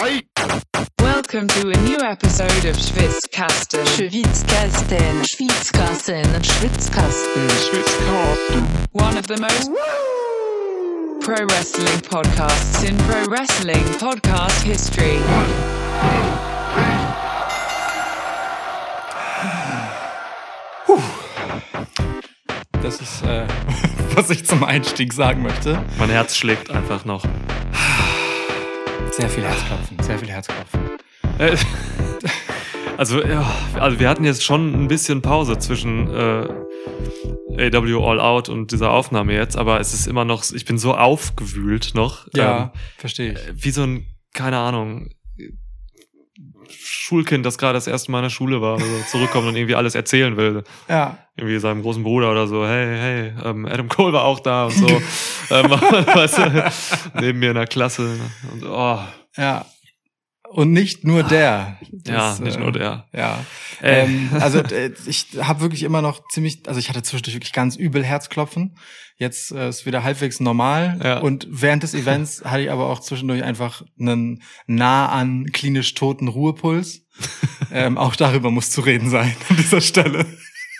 Welcome to a new episode of Schwitzkasten. Schwitzkasten, Schwitzkasten, Schwitzkasten. One of the most pro wrestling podcasts in pro wrestling podcast history. Das ist, äh, was ich zum Einstieg sagen möchte. Mein Herz schlägt einfach noch. Sehr viel Herzklopfen, sehr viel Herzklopfen. Äh, Also, ja, also wir hatten jetzt schon ein bisschen Pause zwischen äh, AW All Out und dieser Aufnahme jetzt, aber es ist immer noch, ich bin so aufgewühlt noch. Ja, verstehe ich. Ähm, wie so ein, keine Ahnung, Schulkind, das gerade das erste Mal in der Schule war, also zurückkommt und irgendwie alles erzählen will. Ja, Irgendwie seinem großen Bruder oder so, hey, hey, ähm, Adam Cole war auch da und so. ähm, weißt du, neben mir in der Klasse. Und, oh, ja. Und nicht nur der. ja, Das, nicht äh, nur der. Ja. Äh. Ähm, also äh, ich habe wirklich immer noch ziemlich, also ich hatte zwischendurch wirklich ganz übel Herzklopfen. Jetzt äh, ist wieder halbwegs normal. Ja. Und während des Events hatte ich aber auch zwischendurch einfach einen nah an klinisch toten Ruhepuls. ähm, auch darüber muss zu reden sein an dieser Stelle.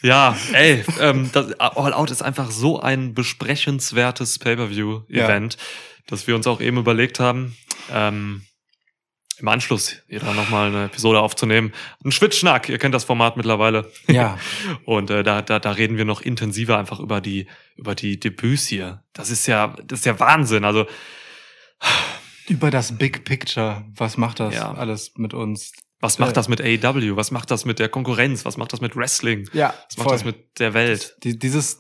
Ja, ey, ähm, das, All Out ist einfach so ein besprechenswertes Pay-Per-View-Event, dass wir uns auch eben überlegt haben, ähm, im Anschluss hier dann nochmal eine Episode aufzunehmen. Ein Schwitzschnack, ihr kennt das Format mittlerweile. Ja. Und äh, da, da, da reden wir noch intensiver einfach über die, über die Debüts hier. Das ist ja, das ist ja Wahnsinn. Also, Über das Big Picture, was macht das Ja. alles mit uns? was Äh. macht das mit AEW? Was macht das mit der Konkurrenz? Was macht das mit Wrestling? Ja, Was macht das mit der Welt? Die, dieses,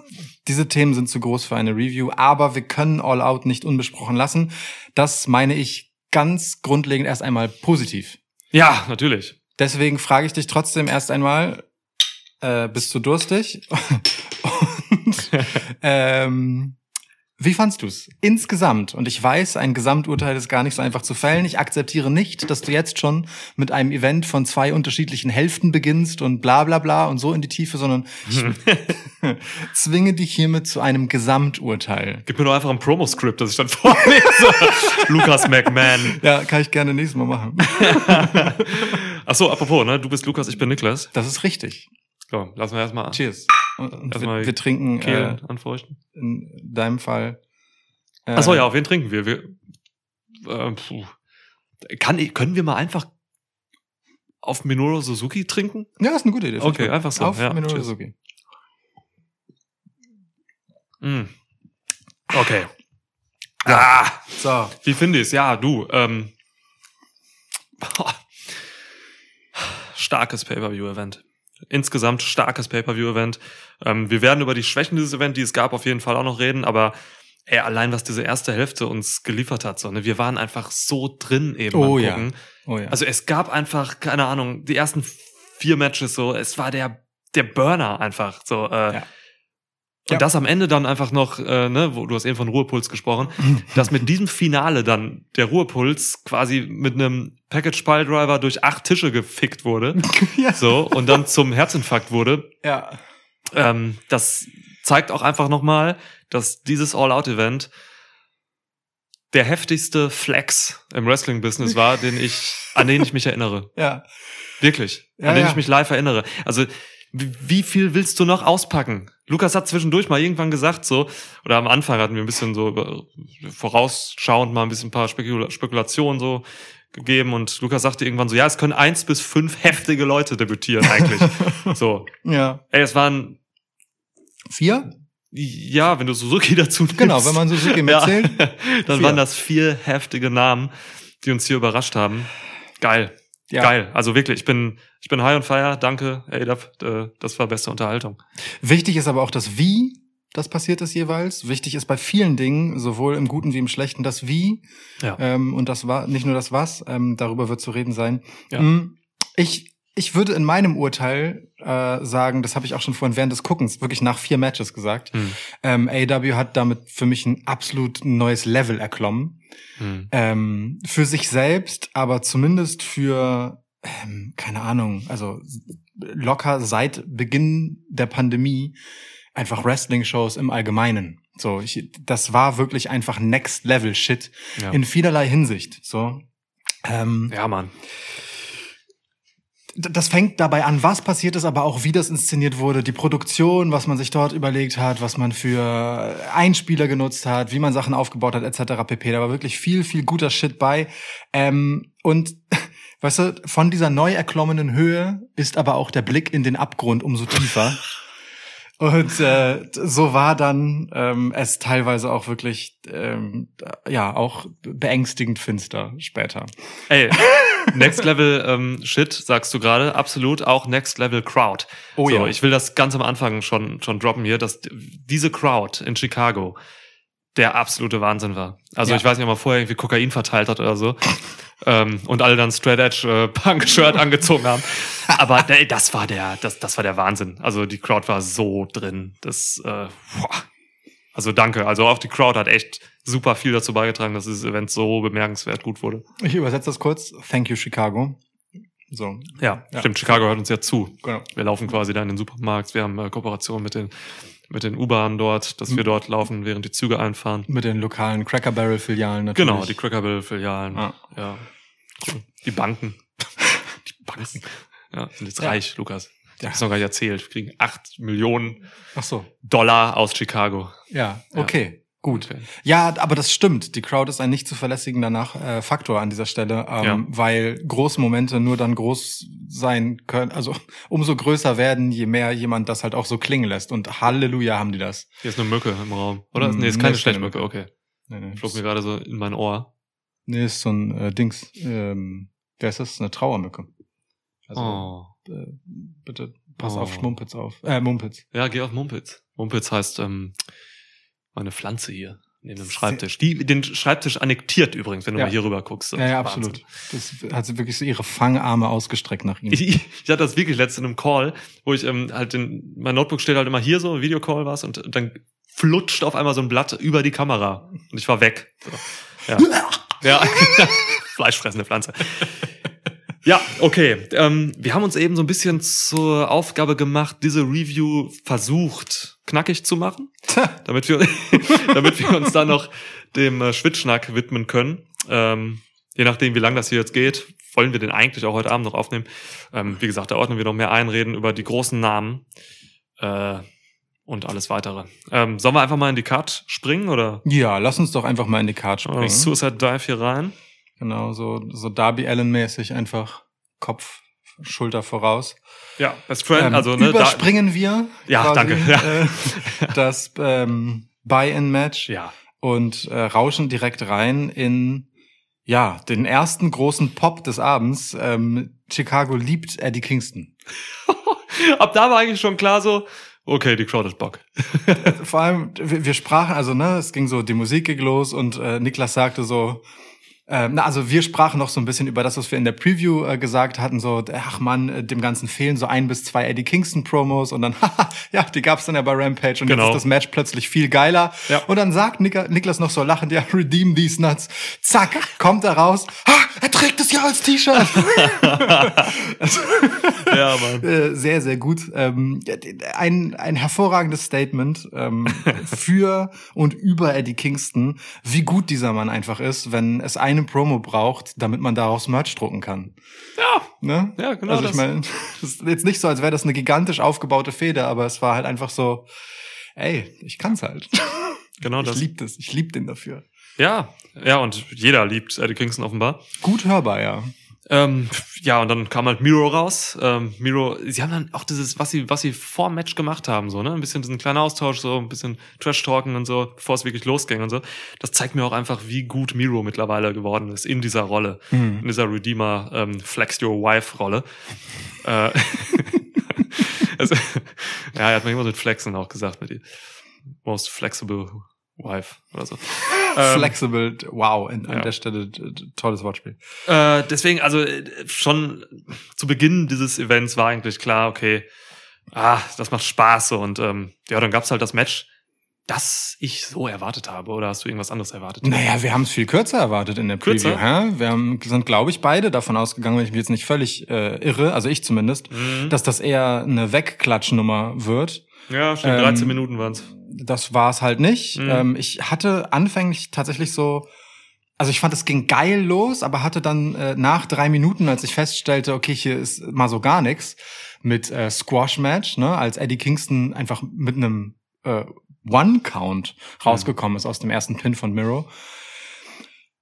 diese Themen sind zu groß für eine Review, aber wir können All Out nicht unbesprochen lassen. Das meine ich ganz grundlegend erst einmal positiv. Ja, natürlich. Deswegen frage ich dich trotzdem erst einmal, äh, bist du durstig? Und ähm, wie fandst du's insgesamt? Und ich weiß, ein Gesamturteil ist gar nicht so einfach zu fällen. Ich akzeptiere nicht, dass du jetzt schon mit einem Event von zwei unterschiedlichen Hälften beginnst und bla bla bla und so in die Tiefe, sondern zwinge dich hiermit zu einem Gesamturteil. Gib mir doch einfach ein Promo-Skript, das ich dann vorlese. Lukas McMahon. Ja, kann ich gerne nächstes Mal machen. Ach so, apropos, ne? Du bist Lukas, ich bin Niklas. Das ist richtig. So, lassen wir erstmal Cheers. Und, wir, wir trinken äh, Kehlen anfeuchten. in deinem Fall. Äh, Ach so, ja, auf wen trinken wir? wir äh, puh. Kann, können wir mal einfach auf Minoru Suzuki trinken? Ja, ist eine gute Idee. Okay, ich einfach so, Auf ja, Minoru cheers. Suzuki. Mm. Okay. Ah, So. wie finde ich's? Ja, du. Ähm, starkes Pay-Per-View-Event. Insgesamt starkes Pay-Per-View-Event. Ähm, wir werden über die Schwächen dieses Event, die es gab, auf jeden Fall auch noch reden, aber ey, allein was diese erste Hälfte uns geliefert hat, so, ne, wir waren einfach so drin eben Oh ja. Gucken. Oh ja. Also es gab einfach, keine Ahnung, die ersten vier Matches so, es war der, der Burner einfach, so, äh, Ja. Und Ja. das am Ende dann einfach noch, äh, ne, wo du hast eben von Ruhepuls gesprochen, dass mit diesem Finale dann der Ruhepuls quasi mit einem Package Pile Driver durch acht Tische gefickt wurde, ja. so und dann zum Herzinfarkt wurde. ja. Ähm, das zeigt auch einfach nochmal, dass dieses All-Out-Event der heftigste Flex im Wrestling-Business war, den ich, an den ich mich erinnere. Ja. Wirklich. Ja, an den ja. ich mich live erinnere. Also, wie wie viel willst du noch auspacken? Lukas hat zwischendurch mal irgendwann gesagt, so, oder am Anfang hatten wir ein bisschen so über, vorausschauend mal ein bisschen ein paar Spekula Spekulationen so gegeben und Lukas sagte irgendwann so, ja, es können eins bis fünf heftige Leute debütieren eigentlich. so. Ja. Ey, es waren, Vier? ja, wenn du Suzuki dazu nimmst. Genau, wenn man Suzuki mitzählt. Ja, dann Vier. waren das vier heftige Namen, die uns hier überrascht haben. Geil. Ja. Geil. Also wirklich, ich bin, ich bin high on fire. Danke, ADAP. Äh, Das war beste Unterhaltung. Wichtig ist aber auch das Wie, das passiert ist jeweils. Wichtig ist bei vielen Dingen, sowohl im Guten wie im Schlechten, das Wie. Ja. Ähm, und das war nicht nur das Was, ähm, darüber wird zu reden sein. Ja. Mm, Ich, ich würde in meinem Urteil äh, sagen, das habe ich auch schon vorhin während des Guckens, wirklich nach vier Matches gesagt. Hm. Ähm, AW hat damit für mich ein absolut neues Level erklommen. Hm. Ähm, für sich selbst, aber zumindest für, ähm, keine Ahnung, also locker seit Beginn der Pandemie einfach Wrestling-Shows im Allgemeinen. So, ich, das war wirklich einfach Next Level Shit Ja. in vielerlei Hinsicht. So, Ähm, Ja, Mann. das fängt dabei an, was passiert ist, aber auch wie das inszeniert wurde, die Produktion, was man sich dort überlegt hat, was man für Einspieler genutzt hat, wie man Sachen aufgebaut hat, etc. pp. Da war wirklich viel, viel guter Shit bei. Ähm, und weißt du, von dieser neu erklommenen Höhe ist aber auch der Blick in den Abgrund umso tiefer. Und äh, so war dann ähm, es teilweise auch wirklich ähm, ja auch beängstigend finster später. Ey, Next Level ähm, Shit, sagst du gerade, absolut auch Next Level Crowd. Oh so, ja. Ich will das ganz am Anfang schon, schon droppen hier, dass diese Crowd in Chicago der absolute Wahnsinn war. Also Ja. ich weiß nicht, ob man vorher irgendwie Kokain verteilt hat oder so. ähm, und alle dann Straight Edge äh, Punk-Shirt angezogen haben. Aber ey, das war der, das, das war der Wahnsinn. Also die Crowd war so drin. Das, äh, boah. Also danke. Also auch die Crowd hat echt super viel dazu beigetragen, dass dieses Event so bemerkenswert gut wurde. Ich übersetze das kurz. Thank you, Chicago. So, Ja, Ja. stimmt. Chicago hört uns ja zu. genau. Wir laufen quasi da in den Supermarkt. Wir haben äh, Kooperation mit den, mit den U-Bahnen dort, dass wir dort laufen, während die Züge einfahren. Mit den lokalen Cracker Barrel Filialen natürlich. Genau, die Crackerville-Filialen. Ah. Ja. Cool. Die Banken. die Banken. Ja, sind jetzt Ja. reich, Lukas. Ich Ja. hab's noch gar nicht erzählt. Wir kriegen acht Millionen so. Dollar aus Chicago. Ja, okay. Gut. Ja, aber das stimmt. Die Crowd ist ein nicht zu verlässigender Nach äh, Faktor an dieser Stelle, ähm, Ja. weil große Momente nur dann groß sein können, also umso größer werden, je mehr jemand das halt auch so klingen lässt. Und Halleluja haben die das. Hier ist eine Mücke im Raum. Oder? Mm, nee, ist nee, keine keine Stechmücke. Okay. Nee, nee, Flog mir gerade so in mein Ohr. nee, ist so ein äh, Dings. Ähm, wer ist das? Eine Trauermücke. Also Oh. äh, bitte pass Oh. auf Schmumpitz auf. Äh, Mumpitz. Ja, geh auf Mumpitz. Mumpitz heißt ähm, meine Pflanze hier neben dem Schreibtisch. Die den Schreibtisch annektiert übrigens, wenn du Ja. mal hier rüber guckst. Ja, ja, Wahnsinn. absolut. Das hat sie wirklich so ihre Fangarme ausgestreckt nach ihm. Ich, ich, hatte das wirklich letztens in einem Call, wo ich ähm, halt in, mein Notebook steht halt immer hier so, Videocall war's und dann flutscht auf einmal so ein Blatt über die Kamera und ich war weg. So. Ja. ja. Fleischfressende Pflanze. Ja, okay. Ähm, wir haben uns eben so ein bisschen zur Aufgabe gemacht, diese Review versucht knackig zu machen, damit wir, damit wir uns dann noch dem äh, Schwitzschnack widmen können. Ähm, je nachdem, wie lang das hier jetzt geht, wollen wir den eigentlich auch heute Abend noch aufnehmen. Ähm, wie gesagt, da ordnen wir noch mehr ein, reden über die großen Namen äh, und alles weitere. Ähm, sollen wir einfach mal in die Card springen oder Ja, lass uns doch einfach mal in die Card springen. Suicide Dive hier rein? Genau, so, so Darby Allen-mäßig einfach Kopf, Schulter voraus. Ja, Best Friend, Ähm, also ne, überspringen wir Ja, danke, ja. Äh, das ähm, Buy-in-Match ja. und äh, rauschen direkt rein in ja den ersten großen Pop des Abends. Ähm, Chicago liebt Eddie Kingston. Ab da war eigentlich schon klar so, okay, die Crowd hat Bock. Vor allem, wir, wir sprachen, also ne, es ging so, die Musik ging los und äh, Niklas sagte so, ähm, na, also wir sprachen noch so ein bisschen über das, was wir in der Preview äh, gesagt hatten, so, ach man, äh, dem Ganzen fehlen so ein bis zwei Eddie Kingston Promos und dann, haha, ja, die gab's dann ja bei Rampage und Genau. jetzt ist das Match plötzlich viel geiler. Ja. Und dann sagt Nik Niklas noch so lachend, ja, redeem these nuts. Zack, kommt er raus, ha, er trägt es ja als T-Shirt. ja, Mann. Äh, sehr, sehr gut. Ähm, ein, ein hervorragendes Statement ähm, für und über Eddie Kingston, wie gut dieser Mann einfach ist, wenn es eine Promo braucht, damit man daraus Merch drucken kann. Ja, Ne? Ja, genau Also ich meine, das ist jetzt nicht so, als wäre das eine gigantisch aufgebaute Feder, aber es war halt einfach so, ey, ich kann's halt. genau Ich das. lieb das, ich lieb den dafür. Ja, ja, und jeder liebt Eddie Kingston offenbar. Gut hörbar, ja. Ähm, ja, und dann kam halt Miro raus. Ähm, Miro, sie haben dann auch dieses, was sie, was sie vor dem Match gemacht haben, so, ne? Ein bisschen diesen kleinen Austausch, so ein bisschen Trash-Talken und so, bevor es wirklich losging und so. Das zeigt mir auch einfach, wie gut Miro mittlerweile geworden ist in dieser Rolle. In dieser Redeemer ähm, Flex Your Wife-Rolle. Äh, also, ja, er hat mir immer so mit Flexen auch gesagt, mit die most flexible wife oder so. Ähm, Flexible, wow, an, an ja. der Stelle tolles Wortspiel. Äh, deswegen, also äh, schon zu Beginn dieses Events war eigentlich klar, okay, ah, das macht Spaß und ähm, ja, dann gab's halt das Match, das ich so erwartet habe. Oder hast du irgendwas anderes erwartet? Naja, wir haben es viel kürzer erwartet in der Preview. Kürzer? Hä? Wir haben, sind, glaube ich, beide davon ausgegangen, wenn ich mich jetzt nicht völlig äh, irre, also ich zumindest, Mhm. dass das eher eine Wegklatschnummer wird. Ja, stimmt, ähm, 13 Minuten waren's. Das war es halt nicht. Mhm. Ähm, ich hatte anfänglich tatsächlich so also ich fand, es ging geil los, aber hatte dann äh, nach drei Minuten, als ich feststellte, okay, hier ist mal so gar nichts, mit äh, Squash-Match, ne, als Eddie Kingston einfach mit einem äh, One-Count rausgekommen ist aus dem ersten Pin von Miro,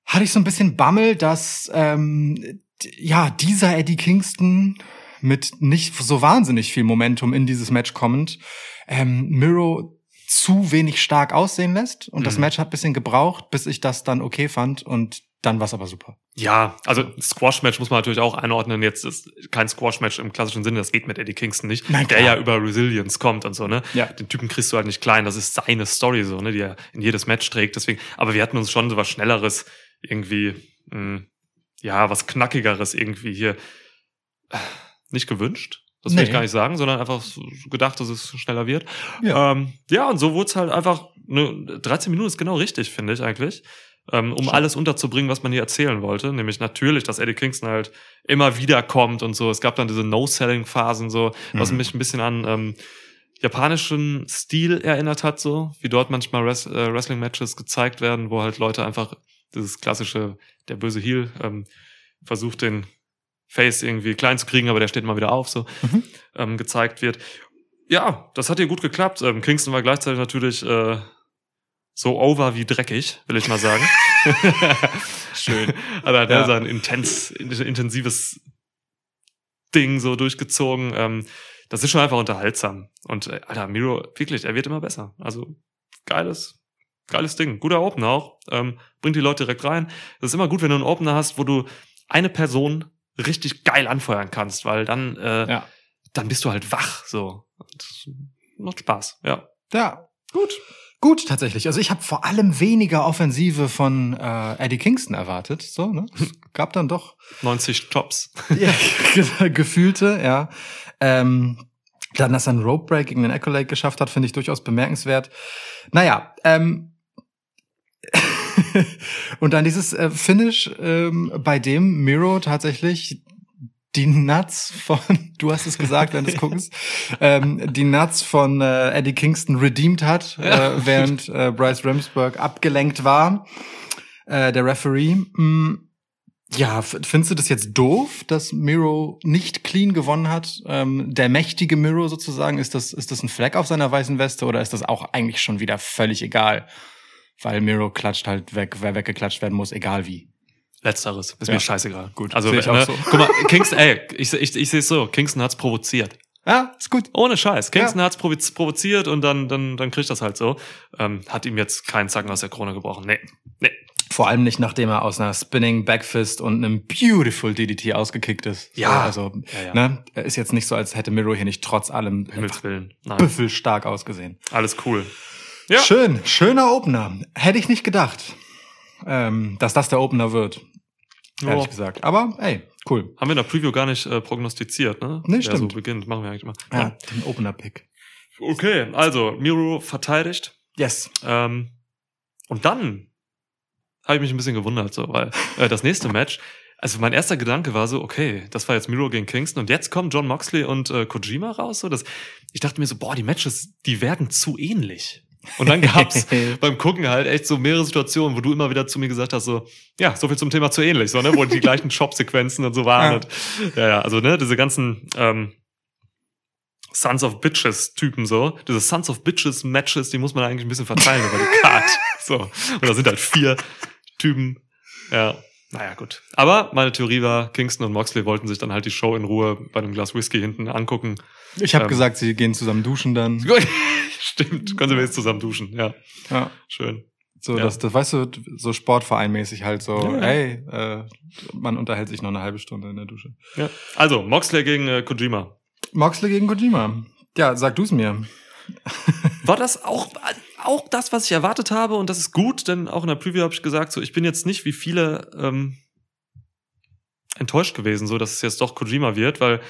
hatte ich so ein bisschen Bammel, dass ähm, ja dieser Eddie Kingston mit nicht so wahnsinnig viel Momentum in dieses Match kommend, ähm, Miro zu wenig stark aussehen lässt. Und das Mhm. Match hat ein bisschen gebraucht, bis ich das dann okay fand. Und dann war es aber super. Ja, also Squash-Match muss man natürlich auch einordnen. Jetzt ist kein Squash-Match im klassischen Sinne, das geht mit Eddie Kingston nicht, Nein, der ja über Resilience kommt und so, ne? Ja. Den Typen kriegst du halt nicht klein, das ist seine Story so, ne, die er in jedes Match trägt. Deswegen, aber wir hatten uns schon so was Schnelleres, irgendwie, mh, ja, was Knackigeres irgendwie hier nicht gewünscht. Das will Nee. ich gar nicht sagen, sondern einfach gedacht, dass es schneller wird. Ja. Ähm, ja, und so wurde es halt einfach, ne, 13 Minuten ist genau richtig, finde ich eigentlich. Ähm, um alles unterzubringen, was man hier erzählen wollte. Nämlich natürlich, dass Eddie Kingston halt immer wieder kommt und so. Es gab dann diese No-Selling-Phasen so, was Mhm. mich ein bisschen an ähm, japanischen Stil erinnert hat, so wie dort manchmal Wres äh, Wrestling-Matches gezeigt werden, wo halt Leute einfach dieses klassische, der böse Heel ähm, versucht den Face irgendwie klein zu kriegen, aber der steht mal wieder auf, so Mhm. ähm, gezeigt wird. Ja, das hat hier gut geklappt. Ähm, Kingston war gleichzeitig natürlich äh, so over wie dreckig, will ich mal sagen. Schön. Also hat er Ja. sein intens, intensives Ding so durchgezogen. Ähm, das ist schon einfach unterhaltsam. Und äh, Alter, Miro, wirklich, er wird immer besser. Also geiles, geiles Ding. Guter Opener auch. Ähm, bringt die Leute direkt rein. Das ist immer gut, wenn du einen Opener hast, wo du eine Person richtig geil anfeuern kannst, weil dann, äh, Ja. dann bist du halt wach. So. Und macht Spaß, ja. Ja, gut. Gut, tatsächlich. Also ich habe vor allem weniger Offensive von äh, Eddie Kingston erwartet. So, ne? Es gab dann doch 90 Tops. ja, ge- gefühlte, ja. Ähm, dann, dass er einen Rope Break gegen den Accolade geschafft hat, finde ich durchaus bemerkenswert. Naja, ähm, und dann dieses äh, Finish, ähm, bei dem Miro tatsächlich die Nuts von, du hast es gesagt während des Guckens, ähm, die Nuts von äh, Eddie Kingston redeemed hat, Ja. äh, während äh, Bryce Ramsburg abgelenkt war, äh, der Referee. Mm, ja, findest du das jetzt doof, dass Miro nicht clean gewonnen hat? Ähm, der mächtige Miro sozusagen, ist das, ist das ein Fleck auf seiner weißen Weste oder ist das auch eigentlich schon wieder völlig egal? Weil Miro klatscht halt weg, wer weggeklatscht werden muss, egal wie. Letzteres. Ist Ja. mir scheißegal. Gut, Also, ich ne, auch so. guck mal, Kingston, ey, ich, ich, ich sehe es so, Kingston hat's provoziert. Ja, ist gut. Ohne Scheiß. Kingston hat's provoz provoziert und dann, dann, dann kriegt das halt so. Ähm, hat ihm jetzt keinen Zacken aus der Krone gebrochen. Nee. Nee. Vor allem nicht, nachdem er aus einer Spinning Backfist und einem Beautiful DDT ausgekickt ist. Ja. So, also, Ja, ja. ne, ist jetzt nicht so, als hätte Miro hier nicht trotz allem Himmels Willen. Nein. büffelstark ausgesehen. Alles cool. Ja. Schön, schöner Opener. Hätte ich nicht gedacht, ähm, dass das der Opener wird. Ehrlich Ja. gesagt. Aber, ey, cool. Haben wir in der Preview gar nicht äh, prognostiziert, ne? Nee, Wer so stimmt. beginnt, machen wir eigentlich immer. Ja, den Opener-Pick. Okay, also Miro verteidigt. Yes. Ähm, und dann habe ich mich ein bisschen gewundert, so, weil äh, das nächste Match, also mein erster Gedanke war so, okay, das war jetzt Miro gegen Kingston und jetzt kommen John Moxley und äh, Kojima raus. So, das, ich dachte mir so, boah, die Matches, die werden zu ähnlich. Und dann gab's beim Gucken halt echt so mehrere Situationen, wo du immer wieder zu mir gesagt hast, so, ja, so viel zum Thema zu ähnlich, so, ne, wo die gleichen Shop-Sequenzen und so waren. Ja. Und, ja, ja, also, ne, diese ganzen ähm, Sons of Bitches Typen so, diese Sons of Bitches Matches, die muss man eigentlich ein bisschen verteilen über die Card. So. Und da sind halt vier Typen. Ja. Naja, gut. Aber meine Theorie war, Kingston und Moxley wollten sich dann halt die Show in Ruhe bei einem Glas Whisky hinten angucken. Ich habe Ähm. gesagt, sie gehen zusammen duschen dann. Stimmt. Können wir jetzt zusammen duschen. Ja. Ja. Schön. So, Ja. das, das, weißt du, so Sportvereinmäßig halt so, Ja, ja. ey, äh, man unterhält sich noch eine halbe Stunde in der Dusche. Ja. Also, Moxley gegen äh, Kojima. Moxley gegen Kojima. Ja, sag du's mir. War das auch, auch das, was ich erwartet habe? Und das ist gut, denn auch in der Preview habe ich gesagt, so, ich bin jetzt nicht wie viele ähm, enttäuscht gewesen, so dass es jetzt doch Kojima wird, weil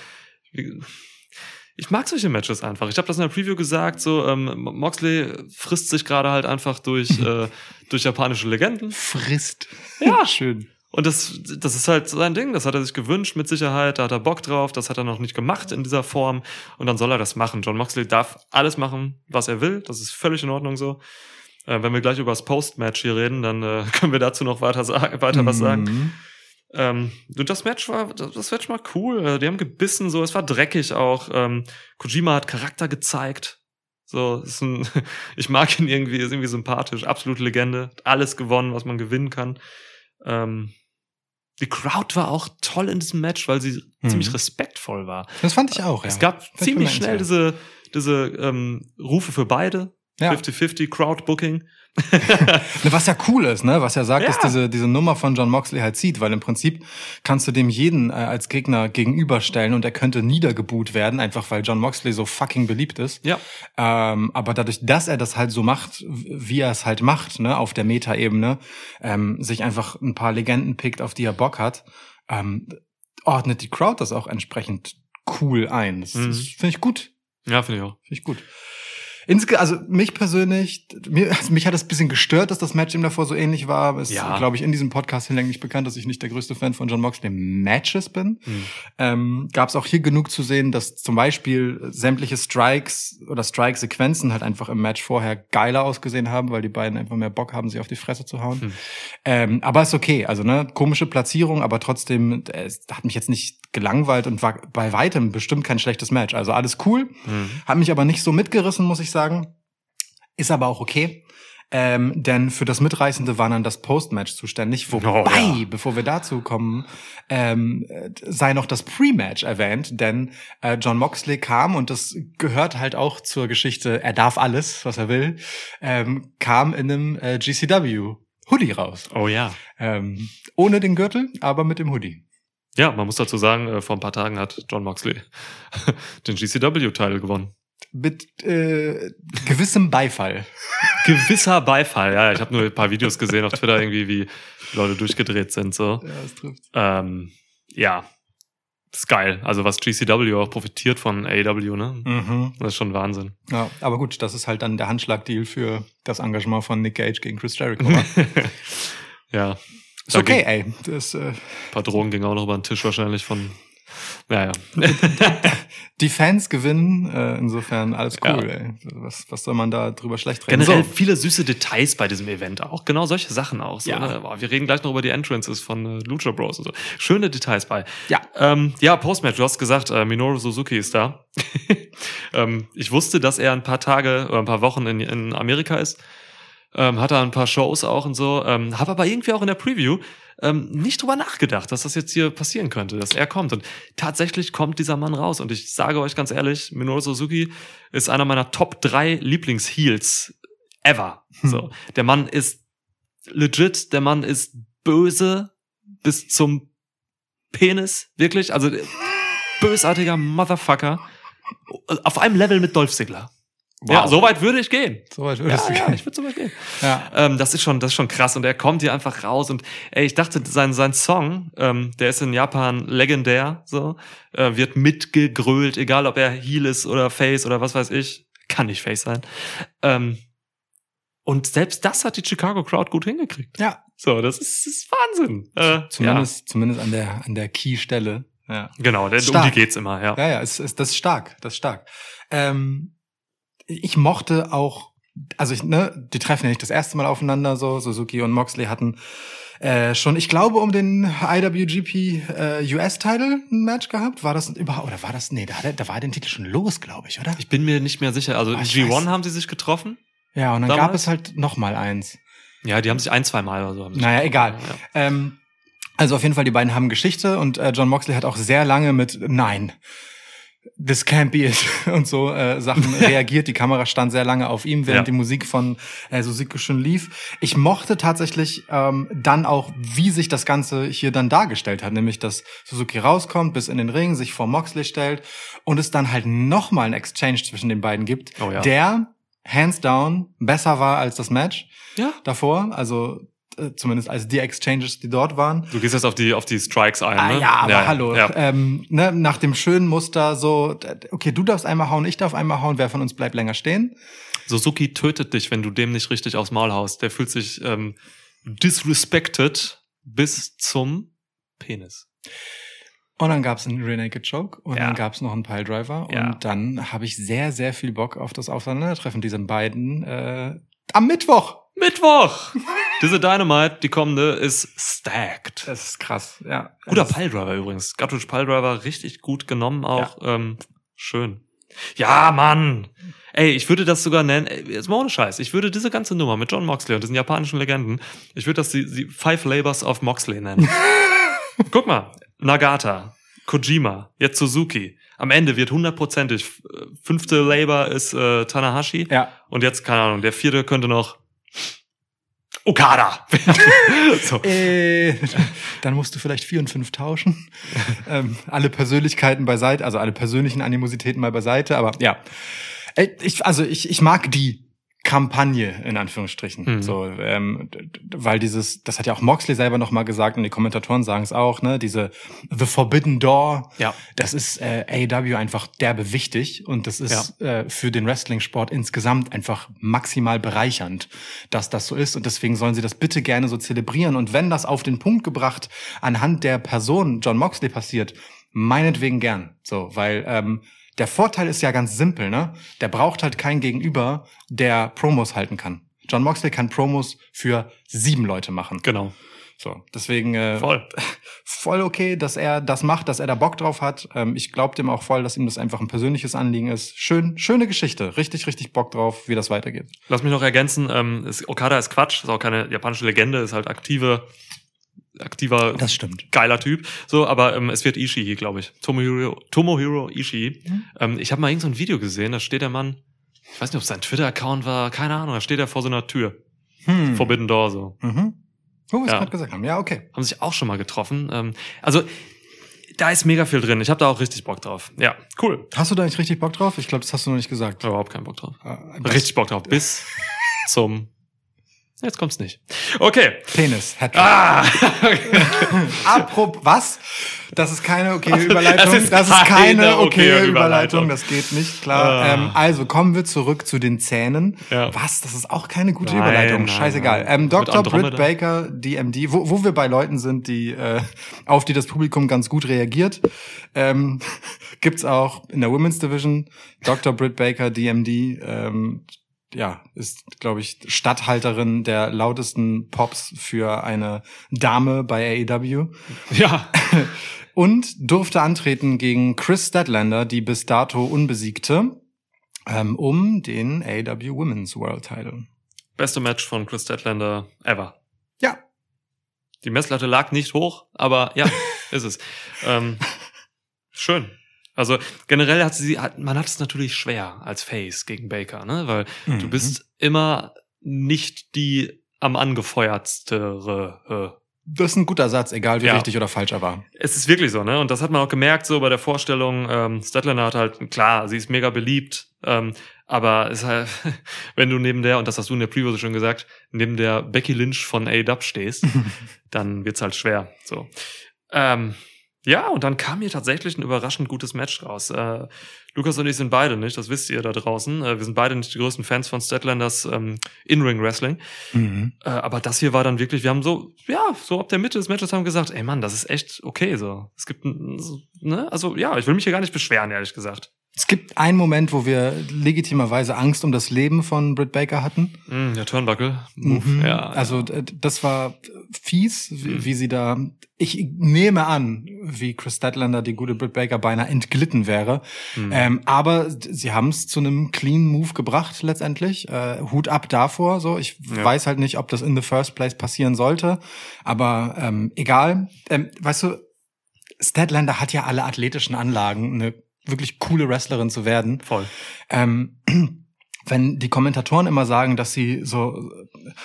ich mag solche Matches einfach. Ich habe das in der Preview gesagt, so ähm, Moxley frisst sich gerade halt einfach durch, äh, durch japanische Legenden. Frisst. Ja. Schön. Und das, das ist halt sein Ding, das hat er sich gewünscht mit Sicherheit, da hat er Bock drauf, das hat er noch nicht gemacht in dieser Form und dann soll er das machen. John Moxley darf alles machen, was er will, das ist völlig in Ordnung so. Äh, wenn wir gleich über das Post-Match hier reden, dann äh, können wir dazu noch weiter, sa weiter was sagen. Mhm. Ähm, und das Match war, das, Match war cool. Äh, Die haben gebissen, so, es war dreckig auch. Ähm, Kojima hat Charakter gezeigt. So, ist ein, ich mag ihn irgendwie, ist irgendwie sympathisch, absolute Legende, hat alles gewonnen, was man gewinnen kann. Ähm, die Crowd war auch toll in diesem Match, weil sie Mhm. ziemlich respektvoll war. Das fand ich auch, ja. Es gab ich ziemlich schnell diese, diese ähm, Rufe für beide. Ja. 50-50 Crowd-Booking. Ne, Was ja cool ist, ne? Was ja sagt, Ja. dass diese, diese Nummer von John Moxley halt zieht, weil im Prinzip kannst du dem jeden äh, als Gegner gegenüberstellen und er könnte niedergebuht werden, einfach weil John Moxley so fucking beliebt ist. Ja. Ähm, aber dadurch, dass er das halt so macht, wie er es halt macht, ne, auf der Meta-Ebene, ähm, sich einfach ein paar Legenden pickt, auf die er Bock hat, ähm, ordnet die Crowd das auch entsprechend cool ein. Das, Mhm. das finde ich gut. Ja, finde ich auch. Finde ich gut. Insge also mich persönlich, mir, also mich hat es ein bisschen gestört, dass das Match ihm davor so ähnlich war. Ist, Ja. glaube ich, in diesem Podcast hinlänglich bekannt, dass ich nicht der größte Fan von John Moxley Matches bin. Hm. Ähm, Gab es auch hier genug zu sehen, dass zum Beispiel sämtliche Strikes oder Strike-Sequenzen halt einfach im Match vorher geiler ausgesehen haben, weil die beiden einfach mehr Bock haben, sich auf die Fresse zu hauen. Hm. Ähm, aber ist okay, also ne, komische Platzierung, aber trotzdem, es hat mich jetzt nicht gelangweilt und war bei weitem bestimmt kein schlechtes Match. Also alles cool. Hm. Hat mich aber nicht so mitgerissen, muss ich sagen. Ist aber auch okay. Ähm, denn für das Mitreißende war dann das Postmatch zuständig. Wobei, Oh, ja. bevor wir dazu kommen, ähm, äh, sei noch das Pre-Match erwähnt, denn äh, John Moxley kam und das gehört halt auch zur Geschichte, er darf alles, was er will, ähm, kam in einem äh, GCW Hoodie raus. Oh ja. Ähm, ohne den Gürtel, aber mit dem Hoodie. Ja, man muss dazu sagen, äh, vor ein paar Tagen hat John Moxley den GCW-Titel gewonnen. Mit äh, gewissem Beifall. Gewisser Beifall, ja. Ich habe nur ein paar Videos gesehen auf Twitter irgendwie, wie Leute durchgedreht sind. So. Ja, das trifft. Ähm, ja, ist geil. Also was GCW auch profitiert von AEW, ne? Mhm. Das ist schon Wahnsinn. Ja, aber gut, das ist halt dann der Handschlagdeal für das Engagement von Nick Gage gegen Chris Jericho. ja. ist okay, ey. Das, äh, Ein paar Drogen gingen auch noch über den Tisch wahrscheinlich von. Naja. die Fans gewinnen, äh, insofern alles cool, Ja. ey. Was, was soll man da drüber schlecht reden? Generell So. viele süße Details bei diesem Event auch. Genau solche Sachen auch. So, Ja. ne? Wir reden gleich noch über die Entrances von äh, Lucha Bros und so. Schöne Details bei. Ja. Ähm, ja, Postmatch, du hast gesagt, äh, Minoru Suzuki ist da. ähm, ich wusste, dass er ein paar Tage oder ein paar Wochen in, in Amerika ist. Ähm, hat da ein paar Shows auch und so. Ähm, habe aber irgendwie auch in der Preview ähm, nicht drüber nachgedacht, dass das jetzt hier passieren könnte, dass er kommt. Und tatsächlich kommt dieser Mann raus. Und ich sage euch ganz ehrlich, Minoru Suzuki ist einer meiner Top 3 Lieblingsheels ever. Hm. So. Der Mann ist legit, der Mann ist böse bis zum Penis, wirklich. Also bösartiger Motherfucker. Auf einem Level mit Dolph Ziggler. Ja, so weit würde ich gehen. So weit Ja, würdest du ja, gehen. ich würde so weit gehen. Ja. Ähm, das ist schon, das ist schon krass und er kommt hier einfach raus und ey, ich dachte, sein sein Song, ähm, der ist in Japan legendär, so äh, wird mitgegrölt, egal ob er Heel ist oder Face oder was weiß ich, kann nicht Face sein. Ähm, und selbst das hat die Chicago Crowd gut hingekriegt. ja. So, das ist, das ist Wahnsinn. Äh, Zumindest, zumindest an der, an der Key-Stelle. Ja. ja. genau, der, um die geht's immer, ja. Ja, ja, es, es, das ist stark, das ist stark. Ähm, ich mochte auch, also ich, ne, die treffen ja nicht das erste Mal aufeinander, so Suzuki und Moxley hatten äh, schon, ich glaube, um den IWGP äh, US-Title ein Match gehabt. War das überhaupt, oder war das, nee, da, er- da war der Titel schon los, glaube ich, oder? Ich bin mir nicht mehr sicher. Also Ah, in ich G1 weiß. haben sie sich getroffen. ja, und dann damals? gab es halt noch mal eins. Ja, die haben sich ein, zwei Mal oder so. Haben Naja, egal. Ja. Ähm, also auf jeden Fall, die beiden haben Geschichte und äh, John Moxley hat auch sehr lange mit Nein, this can't be it und so äh, Sachen reagiert. Die Kamera stand sehr lange auf ihm, während Ja. die Musik von äh, Suzuki schon lief. Ich mochte tatsächlich ähm, dann auch, wie sich das Ganze hier dann dargestellt hat, nämlich dass Suzuki rauskommt, bis in den Ring, sich vor Moxley stellt und es dann halt nochmal ein Exchange zwischen den beiden gibt, Oh ja. der hands down besser war als das Match ja. davor, also zumindest als die Exchanges, die dort waren. Du gehst jetzt auf die, auf die Strikes ein, Ah, ne? ja, aber hallo. Ja. Ähm, ne, nach dem schönen Muster so, okay, du darfst einmal hauen, ich darf einmal hauen, wer von uns bleibt länger stehen? Suzuki tötet dich, wenn du dem nicht richtig aufs Maul haust. Der fühlt sich ähm, disrespected bis zum Penis. Und dann gab's einen Rear Naked Choke und Ja. dann gab's noch einen Piledriver Ja. und dann habe ich sehr, sehr viel Bock auf das Aufeinandertreffen dieser beiden äh, Am Mittwoch. Mittwoch! Diese Dynamite, die kommende, ist stacked. Das ist krass, ja. Guter Piledriver übrigens. Guttridge Piledriver richtig gut genommen auch. Ähm, schön. Ja, Mann. Ey, ich würde das sogar nennen, ey, jetzt mal ohne Scheiß, ich würde diese ganze Nummer mit John Moxley und diesen japanischen Legenden, ich würde das die, die Five Labors of Moxley nennen. Guck mal, Nagata, Kojima, jetzt Suzuki. Am Ende wird hundertprozentig, äh, fünfte Labor ist äh, Tanahashi Ja. und jetzt, keine Ahnung, der vierte könnte noch Okada. so. Äh, dann musst du vielleicht vier und fünf tauschen. ähm, alle Persönlichkeiten beiseite, also alle persönlichen Animositäten mal beiseite, aber ja. Äh, Ich, also ich, ich mag die Kampagne in Anführungsstrichen. Mhm. So, ähm, weil dieses, das hat ja auch Moxley selber noch mal gesagt und die Kommentatoren sagen es auch, ne? Diese The Forbidden Door, Ja. das ist äh, AEW einfach derbe wichtig und das ist äh, für den Wrestling-Sport insgesamt einfach maximal bereichernd, dass das so ist und deswegen sollen sie das bitte gerne so zelebrieren und wenn das auf den Punkt gebracht anhand der Person John Moxley passiert, meinetwegen gern, so, weil ähm, der Vorteil ist ja ganz simpel, ne? Der braucht halt kein Gegenüber, der Promos halten kann. John Moxley kann Promos für sieben Leute machen. Genau. So, deswegen äh, Voll. voll okay, dass er das macht, dass er da Bock drauf hat. Ähm, ich glaube dem auch voll, dass ihm das einfach ein persönliches Anliegen ist. Schön, schöne Geschichte. Richtig, richtig Bock drauf, wie das weitergeht. Lass mich noch ergänzen, ähm, ist, Okada ist Quatsch, ist auch keine japanische Legende, ist halt aktive, aktiver, stimmt. geiler Typ. So, aber ähm, es wird Ishii, glaube ich. Tomohiro, Tomohiro Ishii. Mhm. Ähm, ich habe mal irgend so ein Video gesehen, da steht der Mann, ich weiß nicht, ob es sein Twitter-Account war, keine Ahnung, da steht er vor so einer Tür. Hm. Forbidden Door so. Mhm. Wir es Ja. gerade gesagt haben. Ja, okay. Haben sich auch schon mal getroffen. Ähm, also, da ist mega viel drin. Ich habe da auch richtig Bock drauf. Ja, cool. Hast du da nicht richtig Bock drauf? Ich glaube, das hast du noch nicht gesagt. Überhaupt keinen Bock drauf. Äh, Richtig Bock drauf. Bis zum. Jetzt kommt's nicht. Okay. Penis. Hattrick. Ah! Apropos, was? Das ist keine okay Das Überleitung. ist Das ist keine okay Überleitung. Überleitung. Das geht nicht, klar. Ah. Ähm, also kommen wir zurück zu den Zähnen. Ja. Was? Das ist auch keine gute Nein, Überleitung. nein, Scheißegal. Ähm, Dr. Britt. Baker, DMD, wo, wo wir bei Leuten sind, die äh, auf die das Publikum ganz gut reagiert, ähm, gibt's auch in der Women's Division Dr. Britt Baker, DMD. Ähm, ja, ist, glaube ich, Statthalterin der lautesten Pops für eine Dame bei AEW ja. und durfte antreten gegen Chris Statlander, die bis dato unbesiegte, ähm, um den AEW Women's World Title. Beste Match von Chris Statlander ever. Ja. Die Messlatte lag nicht hoch, aber ja, ist es. Ähm, schön. Also generell hat sie, hat, man hat es natürlich schwer als Face gegen Baker, ne? Weil Mhm. du bist immer nicht die am angefeuertstere. Das ist ein guter Satz, egal wie Ja. richtig oder falsch er war. Es ist wirklich so, ne? Und das hat man auch gemerkt, so bei der Vorstellung. Ähm, Statlander hat halt, klar, sie ist mega beliebt, ähm, aber ist halt, wenn du neben der, und das hast du in der Preview schon gesagt, neben der Becky Lynch von A-Dub stehst, dann wird's halt schwer. So. Ähm, ja, und dann kam hier tatsächlich ein überraschend gutes Match raus. Äh, Lukas und ich sind beide nicht, das wisst ihr da draußen. Äh, wir sind beide nicht die größten Fans von Statlanders ähm, In-Ring-Wrestling. Mhm. Äh, aber das hier war dann wirklich, wir haben so, ja, so ab der Mitte des Matches haben gesagt, ey Mann, das ist echt okay so. Es gibt, ne, also ja, ich will mich hier gar nicht beschweren, ehrlich gesagt. Es gibt einen Moment, wo wir legitimerweise Angst um das Leben von Britt Baker hatten. Mm, der Turnbuckle. Move, Mhm. ja. Also das war fies, wie, wie sie da. Ich nehme an, wie Chris Statlander die gute Britt Baker beinahe entglitten wäre. Mhm. Ähm, aber sie haben es zu einem clean Move gebracht letztendlich. Äh, Hut ab davor. So, ich Ja. weiß halt nicht, ob das in the first place passieren sollte. Aber ähm, egal. Ähm, weißt du, Statlander hat ja alle athletischen Anlagen, eine wirklich coole Wrestlerin zu werden. Voll. Ähm, wenn die Kommentatoren immer sagen, dass sie so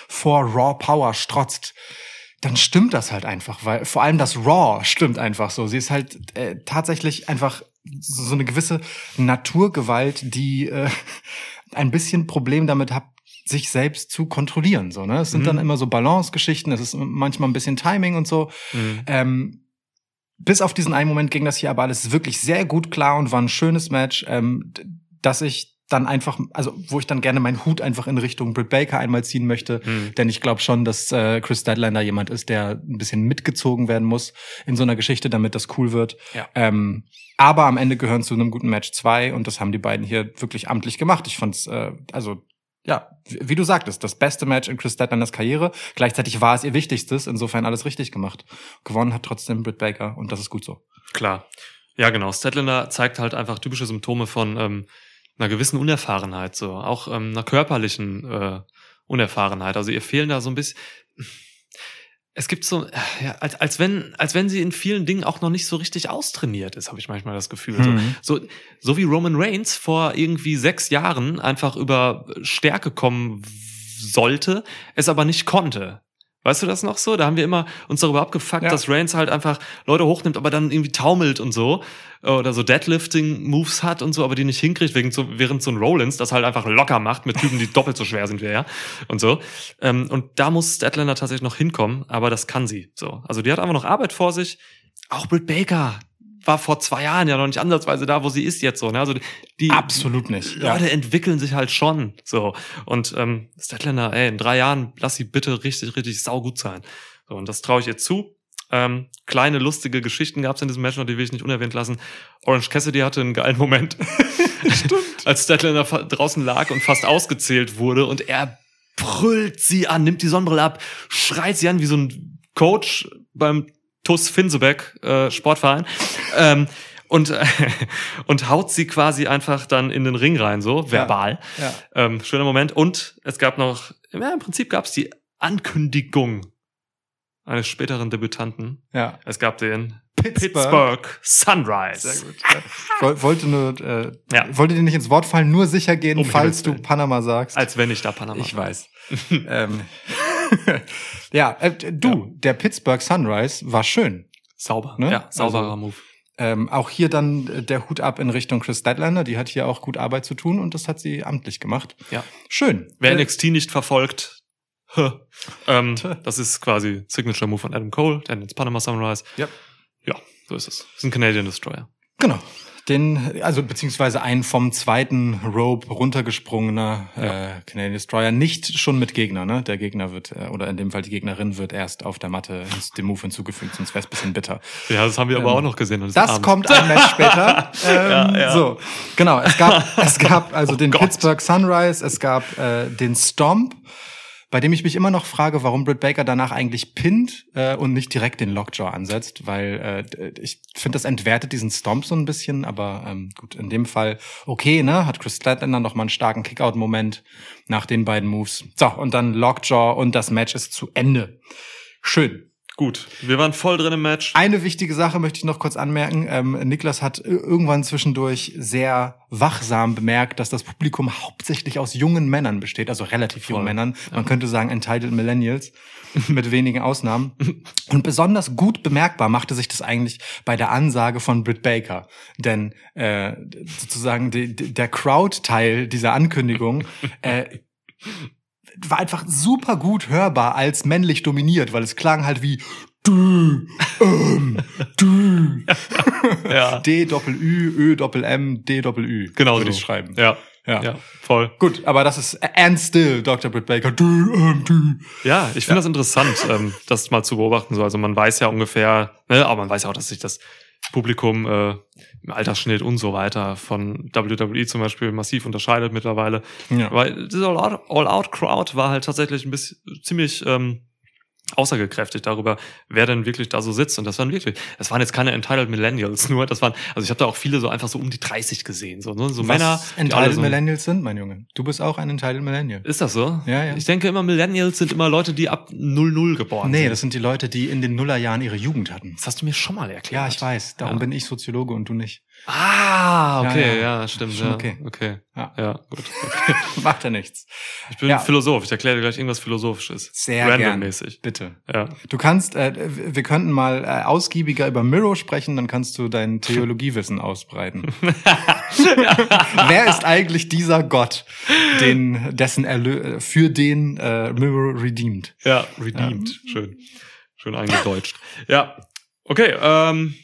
vor Raw Power strotzt, dann stimmt das halt einfach, weil vor allem das Raw stimmt einfach so. Sie ist halt äh, tatsächlich einfach so so eine gewisse Naturgewalt, die äh, ein bisschen Problem damit hat, sich selbst zu kontrollieren. So, ne? Es sind Mhm. dann immer so Balance-Geschichten, es ist manchmal ein bisschen Timing und so. Mhm. Ähm, bis auf diesen einen Moment ging das hier aber alles wirklich sehr gut klar und war ein schönes Match, ähm, dass ich dann einfach, also wo ich dann gerne meinen Hut einfach in Richtung Britt Baker einmal ziehen möchte, Mhm. denn ich glaube schon, dass äh, Chris Statlander jemand ist, der ein bisschen mitgezogen werden muss in so einer Geschichte, damit das cool wird. Ja. Ähm, aber am Ende gehören zu einem guten Match zwei und das haben die beiden hier wirklich amtlich gemacht. Ich fand's, äh, also ja, wie du sagtest, das beste Match in Chris Statlanders Karriere. Gleichzeitig war es ihr wichtigstes, insofern alles richtig gemacht. Gewonnen hat trotzdem Britt Baker und das ist gut so. Klar. Ja, genau. Statlander zeigt halt einfach typische Symptome von ähm, einer gewissen Unerfahrenheit, so auch ähm, einer körperlichen äh, Unerfahrenheit. Also ihr fehlen da so ein bisschen. Es gibt so, ja, als, als wenn, als wenn sie in vielen Dingen auch noch nicht so richtig austrainiert ist, habe ich manchmal das Gefühl. Mhm. So, so, so wie Roman Reigns vor irgendwie sechs Jahren einfach über Stärke kommen sollte, es aber nicht konnte. Weißt du das noch so? Da haben wir immer uns darüber abgefuckt, Ja. dass Reigns halt einfach Leute hochnimmt, aber dann irgendwie taumelt und so. Oder so Deadlifting-Moves hat und so, aber die nicht hinkriegt, wegen so, während so ein Rollins das halt einfach locker macht mit Typen, die doppelt so schwer sind wie er und so. Ähm, und da muss Statlander tatsächlich noch hinkommen, aber das kann sie. So. Also die hat einfach noch Arbeit vor sich. Auch Britt Baker war vor zwei Jahren ja noch nicht ansatzweise da, wo sie ist jetzt so. Ne? Also die Absolut nicht. Ja. Leute entwickeln sich halt schon so. Und ähm, Statlander, ey, in drei Jahren lass sie bitte richtig, richtig saugut sein. So, und das traue ich ihr zu. Ähm, kleine lustige Geschichten gab es in diesem Match noch, die will ich nicht unerwähnt lassen. Orange Cassidy hatte einen geilen Moment. Als Statlander draußen lag und fast ausgezählt wurde und er brüllt sie an, nimmt die Sonnenbrille ab, schreit sie an wie so ein Coach beim TUS Finsebeck äh, Sportverein. Ähm, und, äh, und haut sie quasi einfach dann in den Ring rein, so verbal. Ja. Ähm, schöner Moment. Und es gab noch, ja, im Prinzip gab es die Ankündigung eines späteren Debütanten. ja. Es gab den Pittsburgh. Pittsburgh Sunrise. Sehr gut. Ja. Woll- Wollte nur, äh, Ja. wollte dir nicht ins Wort fallen, nur sicher gehen, Um falls du. Panama sagst. Als wenn ich da Panama. ich weiß. ähm, ja, äh, du, der Pittsburgh Sunrise war schön. Sauber. Ne? Ja, sauberer Also- Move. Ähm, auch hier dann äh, der Hut ab in Richtung Chris Statlander. Die hat hier auch gut Arbeit zu tun und das hat sie amtlich gemacht. Ja. Schön. Wer Äh, NXT nicht verfolgt, ähm, das ist quasi Signature Move von Adam Cole, der ins Panama Sunrise. Ja. Ja, so ist es. Das ist ein Canadian Destroyer. Genau. Den, also beziehungsweise ein vom zweiten Rope runtergesprungener äh, Canadian Destroyer, nicht schon mit Gegner, ne? Der Gegner wird, äh, oder in dem Fall die Gegnerin wird erst auf der Matte dem Move hinzugefügt, sonst wäre es bisschen bitter. Ja, das haben wir aber Ähm, auch noch gesehen. Das abends. kommt ein Match später. Ähm, Ja, ja. So, genau. Es gab, es gab also Oh den Gott. Pittsburgh Sunrise, es gab äh, den Stomp, bei dem ich mich immer noch frage, warum Britt Baker danach eigentlich pinnt äh, und nicht direkt den Lockjaw ansetzt, weil äh, ich finde, das entwertet diesen Stomp so ein bisschen, aber ähm, gut, in dem Fall okay, ne? Hat Chris Statlander noch mal einen starken Kickout-Moment nach den beiden Moves. So, und dann Lockjaw und das Match ist zu Ende. Schön. Gut, wir waren voll drin im Match. Eine wichtige Sache möchte ich noch kurz anmerken. Ähm, Niklas hat irgendwann zwischendurch sehr wachsam bemerkt, dass das Publikum hauptsächlich aus jungen Männern besteht, also relativ jungen Männern. Man könnte sagen Entitled Millennials, mit wenigen Ausnahmen. Und besonders gut bemerkbar machte sich das eigentlich bei der Ansage von Britt Baker. Denn äh, sozusagen die, der Crowd-Teil dieser Ankündigung äh, war einfach super gut hörbar als männlich dominiert, weil es klang halt wie du, ähm, du. Ja. D Doppel Ü, Ö Doppel M, D Doppel Ü. Genau würde so. ich schreiben. Ja, Ja. ja, voll. Gut, aber das ist and still Dr. Britt Baker. Du, ähm, du. Ja, ich finde das interessant, ähm, das mal zu beobachten. So. Also man weiß ja ungefähr, ne, aber man weiß ja auch, dass sich das Publikum äh, im Altersschnitt und so weiter von WWE zum Beispiel massiv unterscheidet mittlerweile. Ja. Weil diese All-Out- All-Out-Crowd war halt tatsächlich ein bisschen ziemlich ähm, aussagekräftig darüber, wer denn wirklich da so sitzt. Und das waren wirklich, das waren jetzt keine Entitled Millennials nur, das waren, also ich habe da auch viele so einfach so um die 30 gesehen. So, ne? so Männer. Was alle Entitled so, Millennials sind, mein Junge. Du bist auch ein Entitled Millennial. Ist das so? Ja, ja. Ich denke immer, Millennials sind immer Leute, die ab 00 geboren Nee, sind. das sind die Leute, die in den Nullerjahren ihre Jugend hatten. Das hast du mir schon mal erklärt. Ja, ich weiß. Darum Ja. bin ich Soziologe und du nicht. Ah, okay, Ja, ja, ja. stimmt. Ja. okay. okay. Ja. Ja, gut. Okay. Macht ja nichts. Ich bin. Philosoph. Ich erkläre dir gleich irgendwas Philosophisches. Sehr. Randommäßig. Bitte. Ja. Du kannst, äh, wir könnten mal äh, ausgiebiger über Miro sprechen, dann kannst du dein Theologiewissen ausbreiten. Wer ist eigentlich dieser Gott, den, dessen Erlö für den äh, Miro redeemed? Ja, redeemed. Schön. Schön eingedeutscht. ja. Okay, ähm,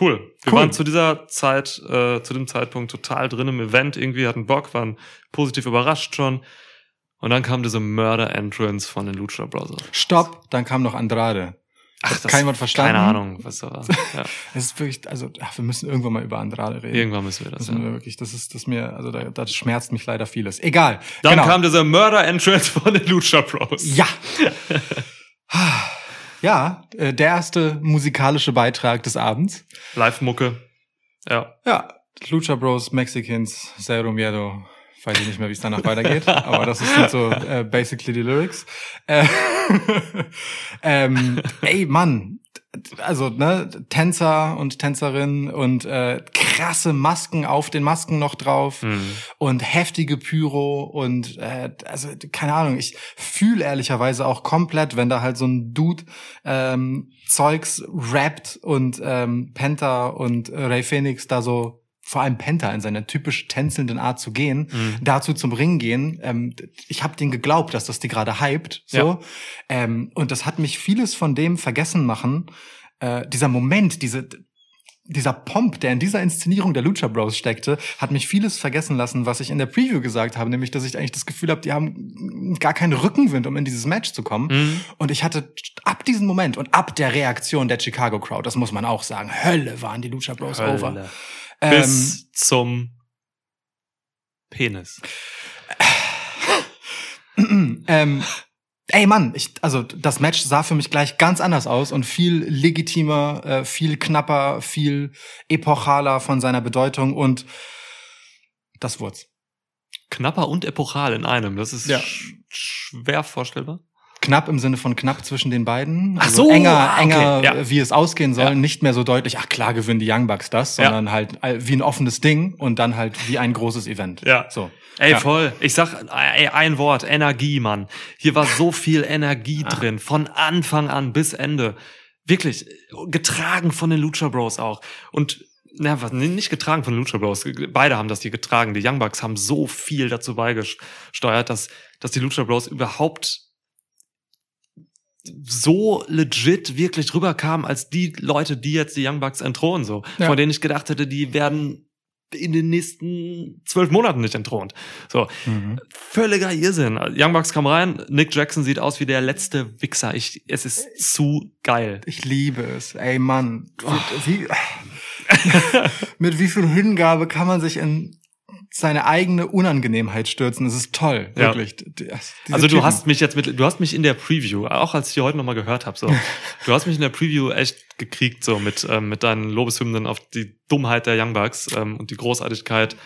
cool. Wir Cool. waren zu dieser Zeit, äh, zu dem Zeitpunkt total drin im Event. Irgendwie hatten Bock, waren positiv überrascht schon. Und dann kam diese Murder-Entrance von den Lucha Brothers. Stopp, dann kam noch Andrade. Ach, das kein Wort verstanden. Keine Ahnung, was da war. Ja. Es ist wirklich, also ach, wir müssen irgendwann mal über Andrade reden. Irgendwann müssen wir das. Das, ja. wir wirklich, das ist, das mir, also da, das schmerzt mich leider vieles. Egal. Dann genau. kam dieser Murder-Entrance von den Lucha Bros. Ja. ja, äh, der erste musikalische Beitrag des Abends. Live-Mucke. Ja. Ja, Lucha Bros, Mexicans, Zero Miedo, weiß ich nicht mehr, wie es danach weitergeht, aber das sind so äh, basically die Lyrics. Äh, ähm, ey, Mann, also ne, Tänzer und Tänzerinnen und äh, krasse Masken auf den Masken noch drauf mhm. und heftige Pyro und äh, also keine Ahnung, ich fühle ehrlicherweise auch komplett, wenn da halt so ein Dude ähm, Zeugs rappt und ähm, Penta und Ray Phoenix da so vor allem Penta in seiner typisch tänzelnden Art zu gehen, mhm. dazu zum Ring gehen. Ähm, ich habe den geglaubt, dass das die gerade hypt. So. Ja. Ähm, und das hat mich vieles von dem vergessen machen. Äh, dieser Moment, diese, dieser Pomp, der in dieser Inszenierung der Lucha Bros steckte, hat mich vieles vergessen lassen, was ich in der Preview gesagt habe, nämlich, dass ich eigentlich das Gefühl habe, die haben gar keinen Rückenwind, um in dieses Match zu kommen. Mhm. Und ich hatte ab diesem Moment und ab der Reaktion der Chicago Crowd, das muss man auch sagen, Hölle waren die Lucha Bros Hölle. over. Bis ähm, zum Penis. ähm, ey Mann, ich, also das Match sah für mich gleich ganz anders aus und viel legitimer, äh, viel knapper, viel epochaler von seiner Bedeutung und das wurd's. Knapper und epochal in einem, das ist ja. sch schwer vorstellbar. Knapp im Sinne von knapp zwischen den beiden. Also ach so, enger, ah, okay. enger, ja. wie es ausgehen soll. Ja. Nicht mehr so deutlich, ach klar gewinnen die Young Bucks das, sondern ja. halt äh, wie ein offenes Ding und dann halt wie ein großes Event. Ja. So. Ey, voll. Ich sag ey, ein Wort, Energie, Mann. Hier war so viel Energie ah. drin, von Anfang an bis Ende. Wirklich, getragen von den Lucha Bros auch. Und na, was, nicht getragen von den Lucha Bros. Beide haben das hier getragen. Die Young Bucks haben so viel dazu beigesteuert, dass, dass die Lucha Bros überhaupt so legit wirklich rüberkam als die Leute, die jetzt die Young Bucks entthronen, so. Ja. Von denen ich gedacht hätte, die werden in den nächsten zwölf Monaten nicht entthront. So. Mhm. Völliger Irrsinn. Young Bucks kam rein, Nick Jackson sieht aus wie der letzte Wichser. Ich, es ist zu geil. Ich liebe es. Ey, Mann. Oh. Wie, mit wie viel Hingabe kann man sich in seine eigene Unangenehmheit stürzen. Das ist toll, ja. wirklich. Diese also du Typen. hast mich jetzt mit, du hast mich in der Preview, auch als ich die heute nochmal gehört habe, so, du hast mich in der Preview echt gekriegt, so mit ähm, mit deinen Lobeshymnen auf die Dummheit der Young Bucks ähm, und die Großartigkeit,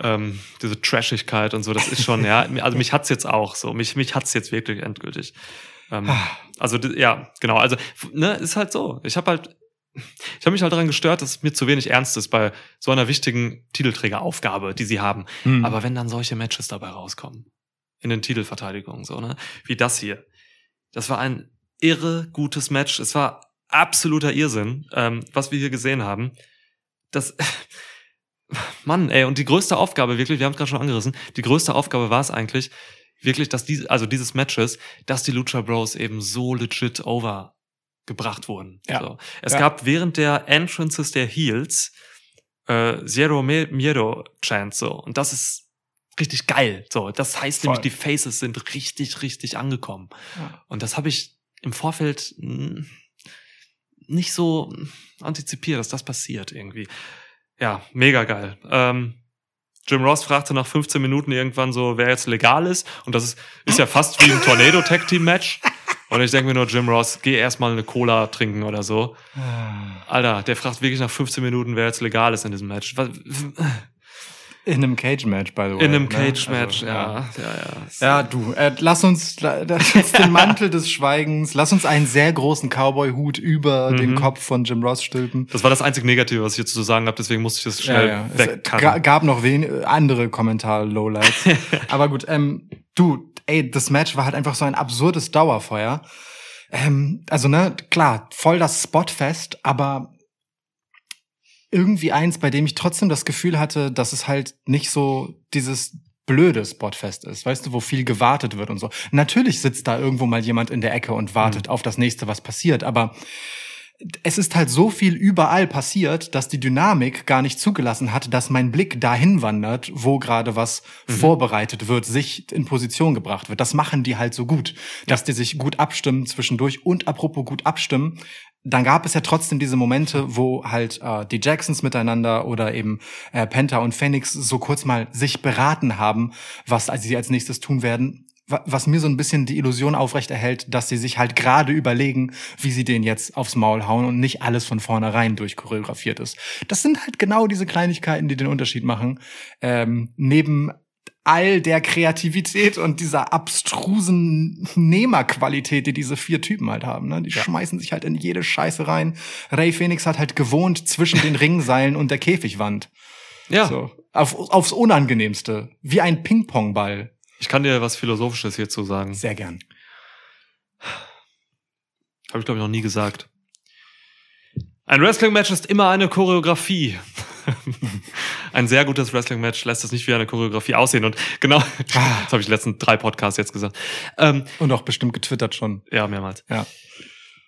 ähm, diese Trashigkeit und so. Das ist schon, ja, also mich hat's jetzt auch so, mich mich hat's jetzt wirklich endgültig. Ähm, ah. also ja, genau. Also ne, ist halt so. Ich habe halt ich habe mich halt daran gestört, dass es mir zu wenig ernst ist bei so einer wichtigen Titelträgeraufgabe, die sie haben. Mhm. Aber wenn dann solche Matches dabei rauskommen, in den Titelverteidigungen, so, ne, wie das hier. Das war ein irre gutes Match. Es war absoluter Irrsinn, ähm, was wir hier gesehen haben. Das, Mann, ey, und die größte Aufgabe wirklich, wir haben es gerade schon angerissen, die größte Aufgabe war es eigentlich, wirklich, dass diese, also dieses Matches, dass die Lucha Bros eben so legit over gebracht wurden. Ja. So. Es ja. gab während der Entrances der Heels äh, Zero Miedo Chance so und das ist richtig geil. So, das heißt Voll. nämlich die Faces sind richtig richtig angekommen. Ja. Und das habe ich im Vorfeld nicht so antizipiert, dass das passiert irgendwie. Ja, mega geil. Ähm, Jim Ross fragte nach 15 Minuten irgendwann so, wer jetzt legal ist. Und das ist, ist ja fast wie ein Tornado Tag Team Match. Und ich denke mir nur, Jim Ross, geh erstmal eine Cola trinken oder so. Ah. Alter, der fragt wirklich nach 15 Minuten, wer jetzt legal ist in diesem Match. In einem Cage-Match, by the way. In einem ne? Cage-Match, also, ja. Ja, ja, so. ja du, äh, lass uns lass den Mantel des Schweigens, lass uns einen sehr großen Cowboy-Hut über mhm. den Kopf von Jim Ross stülpen. Das war das einzige Negative, was ich jetzt zu sagen habe, deswegen musste ich das schnell ja, ja. Es gab noch wen andere Kommentar-Lowlights. Aber gut, ähm, du, ey, das Match war halt einfach so ein absurdes Dauerfeuer. Ähm, also, ne, klar, voll das Spotfest, aber irgendwie eins, bei dem ich trotzdem das Gefühl hatte, dass es halt nicht so dieses blöde Spotfest ist, weißt du, wo viel gewartet wird und so. Natürlich sitzt da irgendwo mal jemand in der Ecke und wartet mhm. auf das nächste, was passiert, aber es ist halt so viel überall passiert, dass die Dynamik gar nicht zugelassen hat, dass mein Blick dahin wandert, wo gerade was Mhm. vorbereitet wird, sich in Position gebracht wird. Das machen die halt so gut, dass die sich gut abstimmen zwischendurch und apropos gut abstimmen. Dann gab es ja trotzdem diese Momente, wo halt äh, die Jacksons miteinander oder eben äh, Penta und Phoenix so kurz mal sich beraten haben, was sie als nächstes tun werden was mir so ein bisschen die Illusion aufrechterhält, dass sie sich halt gerade überlegen, wie sie den jetzt aufs Maul hauen und nicht alles von vornherein durchchoreografiert ist. Das sind halt genau diese Kleinigkeiten, die den Unterschied machen. Ähm, neben all der Kreativität und dieser abstrusen Nehmerqualität, die diese vier Typen halt haben. Ne? Die Ja. schmeißen sich halt in jede Scheiße rein. Ray Phoenix hat halt gewohnt zwischen den Ringseilen und der Käfigwand. Ja, So. Auf, aufs Unangenehmste. Wie ein Ping-Pong-Ball. Ich kann dir was Philosophisches hierzu sagen. Sehr gern. Habe ich, glaube ich, noch nie gesagt. Ein Wrestling-Match ist immer eine Choreografie. Ein sehr gutes Wrestling-Match lässt es nicht wie eine Choreografie aussehen. Und genau, das habe ich die letzten drei Podcasts jetzt gesagt. Ähm, Und auch bestimmt getwittert schon. ja, mehrmals. Ja.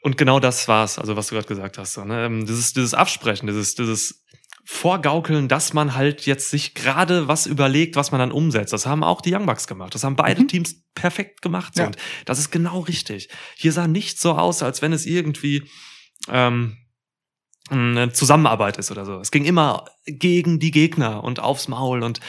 Und genau das war's, also was du gerade gesagt hast. Ne? Ähm, Dieses, dieses Absprechen, dieses, dieses Vorgaukeln, dass man halt jetzt sich gerade was überlegt, was man dann umsetzt. Das haben auch die Young Bucks gemacht. Das haben beide Mhm. Teams perfekt gemacht. Ja. Und das ist genau richtig. Hier sah nicht so aus, als wenn es irgendwie ähm, eine Zusammenarbeit ist oder so. Es ging immer gegen die Gegner und aufs Maul und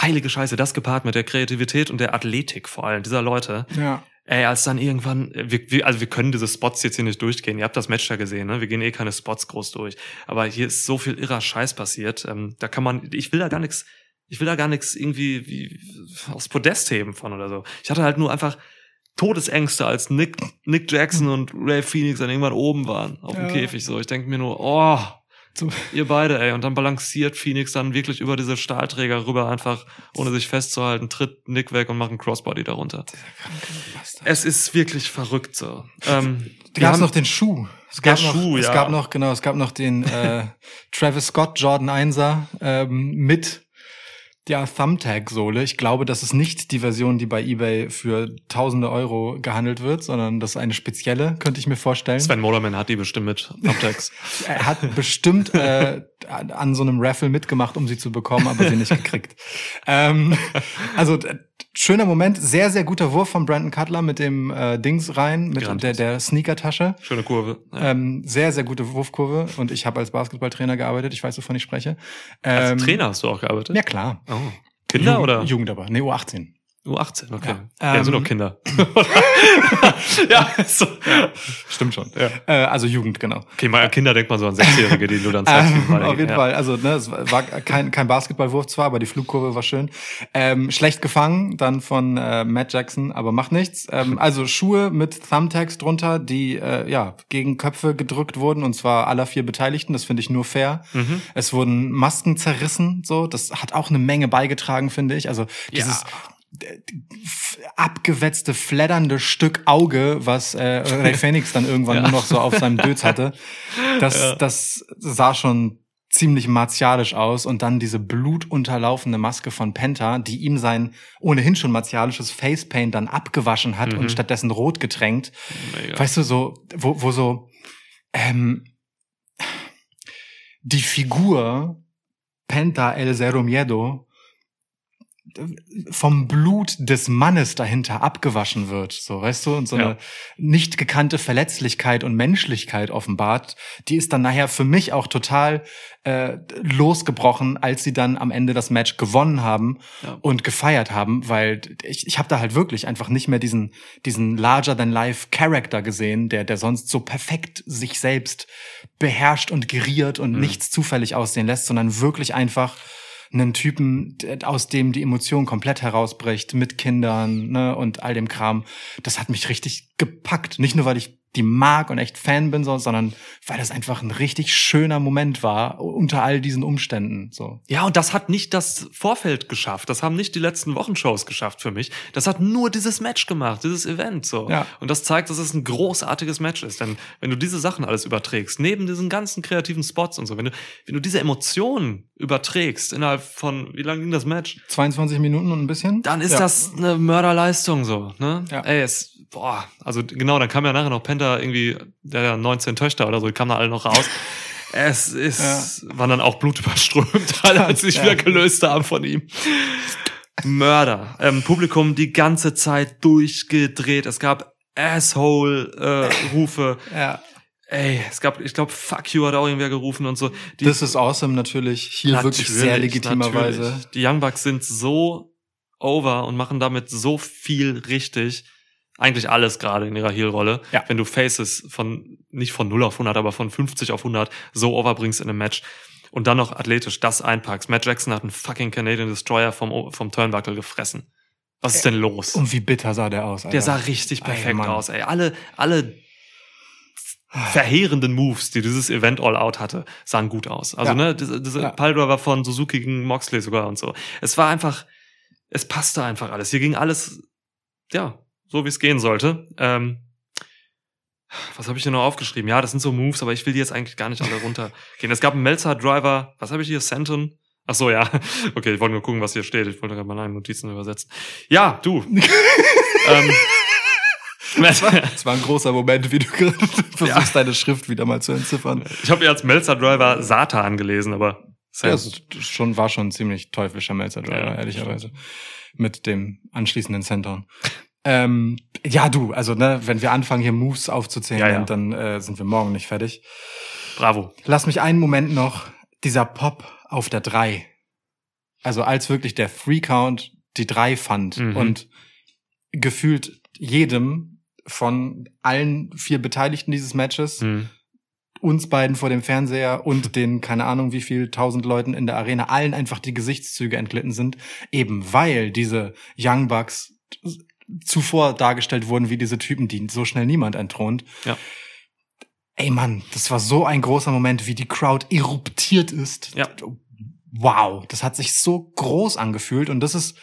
heilige Scheiße, das gepaart mit der Kreativität und der Athletik vor allem dieser Leute. Ja. Ey, als dann irgendwann, wir, wir, also wir können diese Spots jetzt hier nicht durchgehen. Ihr habt das Match ja gesehen, ne? Wir gehen eh keine Spots groß durch. Aber hier ist so viel irrer Scheiß passiert. Ähm, da kann man, ich will da gar nichts, ich will da gar nichts irgendwie wie, aufs Podest heben von oder so. Ich hatte halt nur einfach Todesängste, als Nick, Nick Jackson und Ray Phoenix dann irgendwann oben waren auf dem Ja. Käfig. So, ich denke mir nur, oh. ihr beide, ey. Und dann balanciert Phoenix dann wirklich über diese Stahlträger rüber, einfach ohne sich festzuhalten, tritt Nick weg und macht einen Crossbody darunter. Es ist wirklich verrückt so. Ähm, Da gab es noch den Schuh. Es gab noch, Schuh, Es ja. gab noch, genau, es gab noch den äh, Travis Scott Jordan 1er ähm, mit der Thumbtag-Sohle. Ich glaube, das ist nicht die Version, die bei eBay für tausende Euro gehandelt wird, sondern das ist eine spezielle, könnte ich mir vorstellen. Sven Moderman hat die bestimmt mit Thumbtacks. Er hat bestimmt äh, an so einem Raffle mitgemacht, um sie zu bekommen, aber sie nicht gekriegt. ähm, also schöner Moment, sehr, sehr guter Wurf von Brandon Cutler mit dem äh, Dings rein, mit Grandios. der, der Sneaker-Tasche. Schöne Kurve. Ja. Ähm, sehr, sehr gute Wurfkurve und ich habe als Basketballtrainer gearbeitet, ich weiß, wovon ich spreche. Als Ähm, Trainer hast du auch gearbeitet? Ja, klar. Oh. Kinder Jugend, oder? Jugend aber, nee, U18. U18, okay. Ja, Ja, sind ähm, doch Kinder. ja, so. Stimmt schon. Ja. Äh, also Jugend, genau. Okay, mal Kinder denkt man so an Sechsjährige, die du dann zeigst. Ähm, auf jeden ja. Fall. Also, ne, es war kein, kein Basketballwurf zwar, aber die Flugkurve war schön. Ähm, schlecht gefangen, dann von äh, Matt Jackson, aber macht nichts. Ähm, also Schuhe mit Thumbtacks drunter, die äh, ja gegen Köpfe gedrückt wurden, und zwar aller vier Beteiligten. Das finde ich nur fair. Mhm. Es wurden Masken zerrissen, so. Das hat auch eine Menge beigetragen, finde ich. Also dieses abgewetzte, fleddernde Stück Auge, was äh, Ray Phoenix dann irgendwann Ja. nur noch so auf seinem Dötz hatte, das, Ja. das sah schon ziemlich martialisch aus und dann diese blutunterlaufende Maske von Penta, die ihm sein ohnehin schon martialisches Facepaint dann abgewaschen hat Mhm. und stattdessen rot getränkt. Mega. Weißt du, so, wo, wo so ähm, die Figur Penta El Zero Miedo vom Blut des Mannes dahinter abgewaschen wird, so weißt du, und so Ja. eine nicht gekannte Verletzlichkeit und Menschlichkeit offenbart, die ist dann nachher für mich auch total äh, losgebrochen, als sie dann am Ende das Match gewonnen haben Ja. und gefeiert haben, weil ich, ich habe da halt wirklich einfach nicht mehr diesen diesen larger than life Character gesehen, der der sonst so perfekt sich selbst beherrscht und geriert und Mhm. nichts zufällig aussehen lässt, sondern wirklich einfach einen Typen, aus dem die Emotion komplett herausbricht, mit Kindern ne, und all dem Kram. Das hat mich richtig gepackt. Nicht nur, weil ich die mag und echt Fan bin, so, sondern weil das einfach ein richtig schöner Moment war unter all diesen Umständen. So. Ja, und das hat nicht das Vorfeld geschafft. Das haben nicht die letzten Wochenshows geschafft für mich. Das hat nur dieses Match gemacht, dieses Event so. Ja. Und das zeigt, dass es ein großartiges Match ist. Denn wenn du diese Sachen alles überträgst, neben diesen ganzen kreativen Spots und so, wenn du, wenn du diese Emotionen überträgst innerhalb von, wie lange ging das Match? 22 Minuten und ein bisschen. Dann ist Ja. das eine Mörderleistung so, ne? Ja. Ey, es, boah, also genau, dann kam ja nachher noch Penta irgendwie, der ja 19 Töchter oder so, die kamen da alle noch raus. Es ist, waren dann auch blutüberströmt, alle, als sie sich Ja. wieder gelöst haben von ihm. Mörder. Ähm, Publikum die ganze Zeit durchgedreht. Es gab Asshole-Rufe. Ja. Ey, es gab, ich glaube, Fuck you hat auch irgendwer gerufen und so. Die, Das ist awesome natürlich. Hier wirklich sehr legitimerweise. natürlich. Die Young Bucks sind so over und machen damit so viel richtig. Eigentlich alles gerade in ihrer Heel-Rolle. Ja. Wenn du Faces von, nicht von 0 auf 100, aber von 50 auf 100 so overbringst in einem Match und dann noch athletisch das einpackst. Matt Jackson hat einen fucking Canadian Destroyer vom, vom Turnbuckle gefressen. Was ist denn los? Und wie bitter sah der aus, Alter. Der sah richtig perfekt Mann. aus, ey. Alle, alle verheerenden Moves, die dieses Event All Out hatte, sahen gut aus. Also, Ja. ne, diese, diese Ja. Piledriver von Suzuki gegen Moxley sogar und so. Es war einfach, es passte einfach alles. Hier ging alles, ja, so wie es gehen sollte. Ähm, was habe ich hier noch aufgeschrieben? Ja, das sind so Moves, aber ich will die jetzt eigentlich gar nicht alle runtergehen. Es gab einen Melzer Driver, was habe ich hier? Senton? Ach so, ja. Okay, ich wollte nur gucken, was hier steht. Ich wollte gerade meine Notizen übersetzen. Ja, du. ähm, Das war ein großer Moment, wie du gerade versuchst, deine Schrift wieder mal zu entziffern. Ich habe ja als Melzer Driver Satan gelesen, aber Ja, das ist schon, war schon ein ziemlich teuflischer Melzer Driver, Ja, ehrlicherweise. Mit dem anschließenden Centern. Ähm, ja, du, also ne, wenn wir anfangen, hier Moves aufzuzählen, Ja, ja. dann äh, sind wir morgen nicht fertig. bravo. Lass mich einen Moment noch, dieser Pop auf der drei. Also als wirklich der Free Count die drei fand Mhm. und gefühlt jedem von allen vier Beteiligten dieses Matches, Hm. uns beiden vor dem Fernseher und den, keine Ahnung, wie viel tausend Leuten in der Arena, allen einfach die Gesichtszüge entglitten sind, eben weil diese Young Bucks zuvor dargestellt wurden wie diese Typen, die so schnell niemand entthront. Ja. Ey Mann, das war so ein großer Moment, wie die Crowd eruptiert ist. Ja. Wow, das hat sich so groß angefühlt und das ist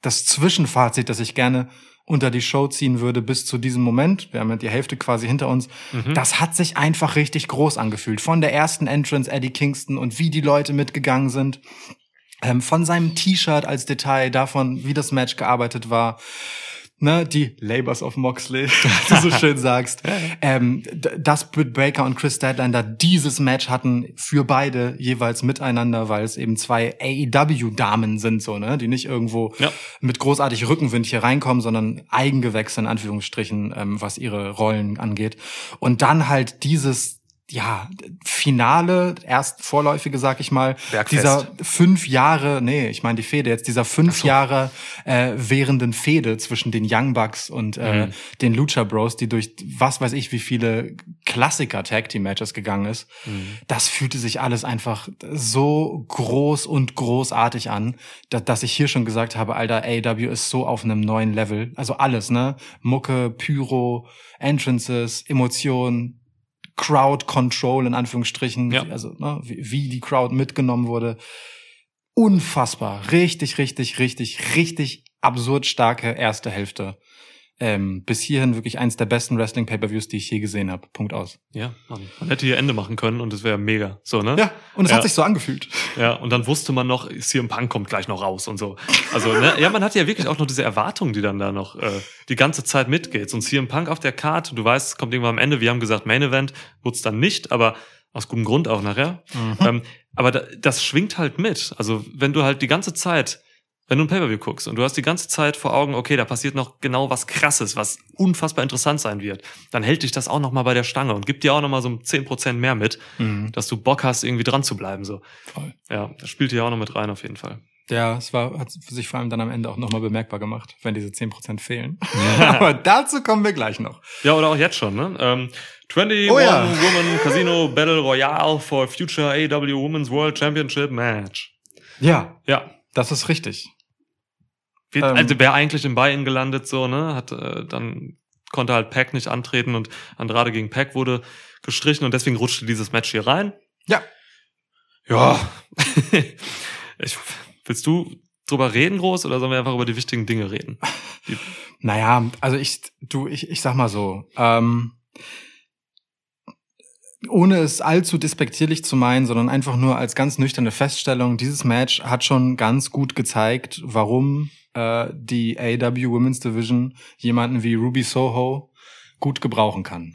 das Zwischenfazit, das ich gerne unter die Show ziehen würde bis zu diesem Moment. Wir haben ja die Hälfte quasi hinter uns. Mhm. Das hat sich einfach richtig groß angefühlt. Von der ersten Entrance Eddie Kingston und wie die Leute mitgegangen sind. Ähm, von seinem T-Shirt als Detail, davon, wie das Match gearbeitet war. Ne, die Labors of Moxley, wie du so schön sagst. Ähm, dass Britt Baker und Chris Statlander dieses Match hatten für beide jeweils miteinander, weil es eben zwei AEW-Damen sind, so, ne, die nicht irgendwo Ja. mit großartig Rückenwind hier reinkommen, sondern Eigengewächse in Anführungsstrichen, ähm, was ihre Rollen angeht. Und dann halt dieses ja, Finale, erst vorläufige, sag ich mal, Bergfest. dieser fünf Jahre, nee, ich meine die Fehde jetzt, dieser fünf Jahre äh, währenden Fehde zwischen den Young Bucks und äh, Mhm. den Lucha Bros, die durch was weiß ich wie viele Klassiker Tag Team Matches gegangen ist. Mhm. Das fühlte sich alles einfach so groß und großartig an, dass, dass ich hier schon gesagt habe, Alter, AW ist so auf einem neuen Level. Also alles, ne? Mucke, Pyro, Entrances, Emotionen, Crowd Control in Anführungsstrichen, Ja. also ne, wie, wie die Crowd mitgenommen wurde. Unfassbar, richtig, richtig, richtig, richtig absurd starke erste Hälfte. Ähm, bis hierhin wirklich eins der besten Wrestling Pay-per-Views, die ich je gesehen habe. Punkt aus. Ja, man, man hätte hier Ende machen können und es wäre mega. So, ne? Ja, und es Ja. hat sich so angefühlt. Ja, und dann wusste man noch, CM Punk kommt gleich noch raus und so. Also, ne, ja, man hat ja wirklich auch noch diese Erwartung, die dann da noch äh, die ganze Zeit mitgeht. Und CM Punk auf der Karte, du weißt, kommt irgendwann am Ende, wir haben gesagt, Main Event, wurde es dann nicht, aber aus gutem Grund auch nachher. Ähm, aber da, das schwingt halt mit. Also, wenn du halt die ganze Zeit, wenn du ein Pay-Per-View guckst und du hast die ganze Zeit vor Augen, okay, da passiert noch genau was Krasses, was unfassbar interessant sein wird, dann hält dich das auch noch mal bei der Stange und gibt dir auch noch mal so 10% mehr mit, Mhm. dass du Bock hast, irgendwie dran zu bleiben, so. Voll. Ja, das spielt hier auch noch mit rein auf jeden Fall. Ja, es war, hat sich vor allem dann am Ende auch nochmal bemerkbar gemacht, wenn diese 10% fehlen. Aber dazu kommen wir gleich noch. Ja, oder auch jetzt schon, ne? Ähm, 21 Oh ja. Woman Casino Battle Royale for Future AW Women's World Championship Match. Ja, Ja. das ist richtig. Wird, Ähm. also wäre eigentlich im Buy-In gelandet, so, ne? Hat äh, dann konnte halt Pack nicht antreten und Andrade gegen Pack wurde gestrichen und deswegen rutschte dieses Match hier rein. Ja. Ja. ich, willst du drüber reden groß oder sollen wir einfach über die wichtigen Dinge reden? Naja, also ich, du, ich, ich sag mal so, ähm, ohne es allzu despektierlich zu meinen, sondern einfach nur als ganz nüchterne Feststellung, dieses Match hat schon ganz gut gezeigt, warum äh, die AW Women's Division jemanden wie Ruby Soho gut gebrauchen kann.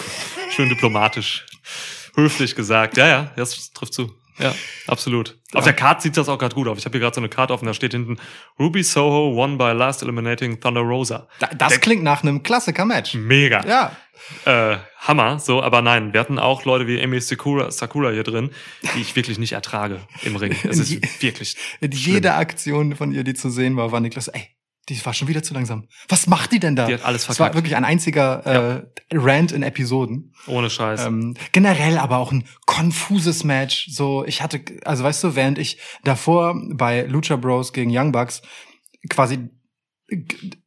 Schön diplomatisch. Höflich gesagt. Ja, ja, das trifft zu. Ja, absolut. Auf der Karte sieht das auch gerade gut auf. Ich habe hier gerade so eine Karte offen, da steht hinten Ruby Soho won by last eliminating Thunder Rosa. Da, das Der- klingt nach einem Klassiker-Match. Mega. Ja. Äh, Hammer, so, aber nein, wir hatten auch Leute wie Amy Sakura, Sakura hier drin, die ich wirklich nicht ertrage im Ring. Es ist wirklich. Jede Aktion von ihr, die zu sehen war, war Niklas, ey, die war schon wieder zu langsam. Was macht die denn da? Die hat alles Es war verkackt. wirklich ein einziger äh, Rant in Episoden. Ohne Scheiß. Ähm, generell aber auch ein konfuses Match. So, ich hatte, also weißt du, während ich davor bei Lucha Bros gegen Young Bucks quasi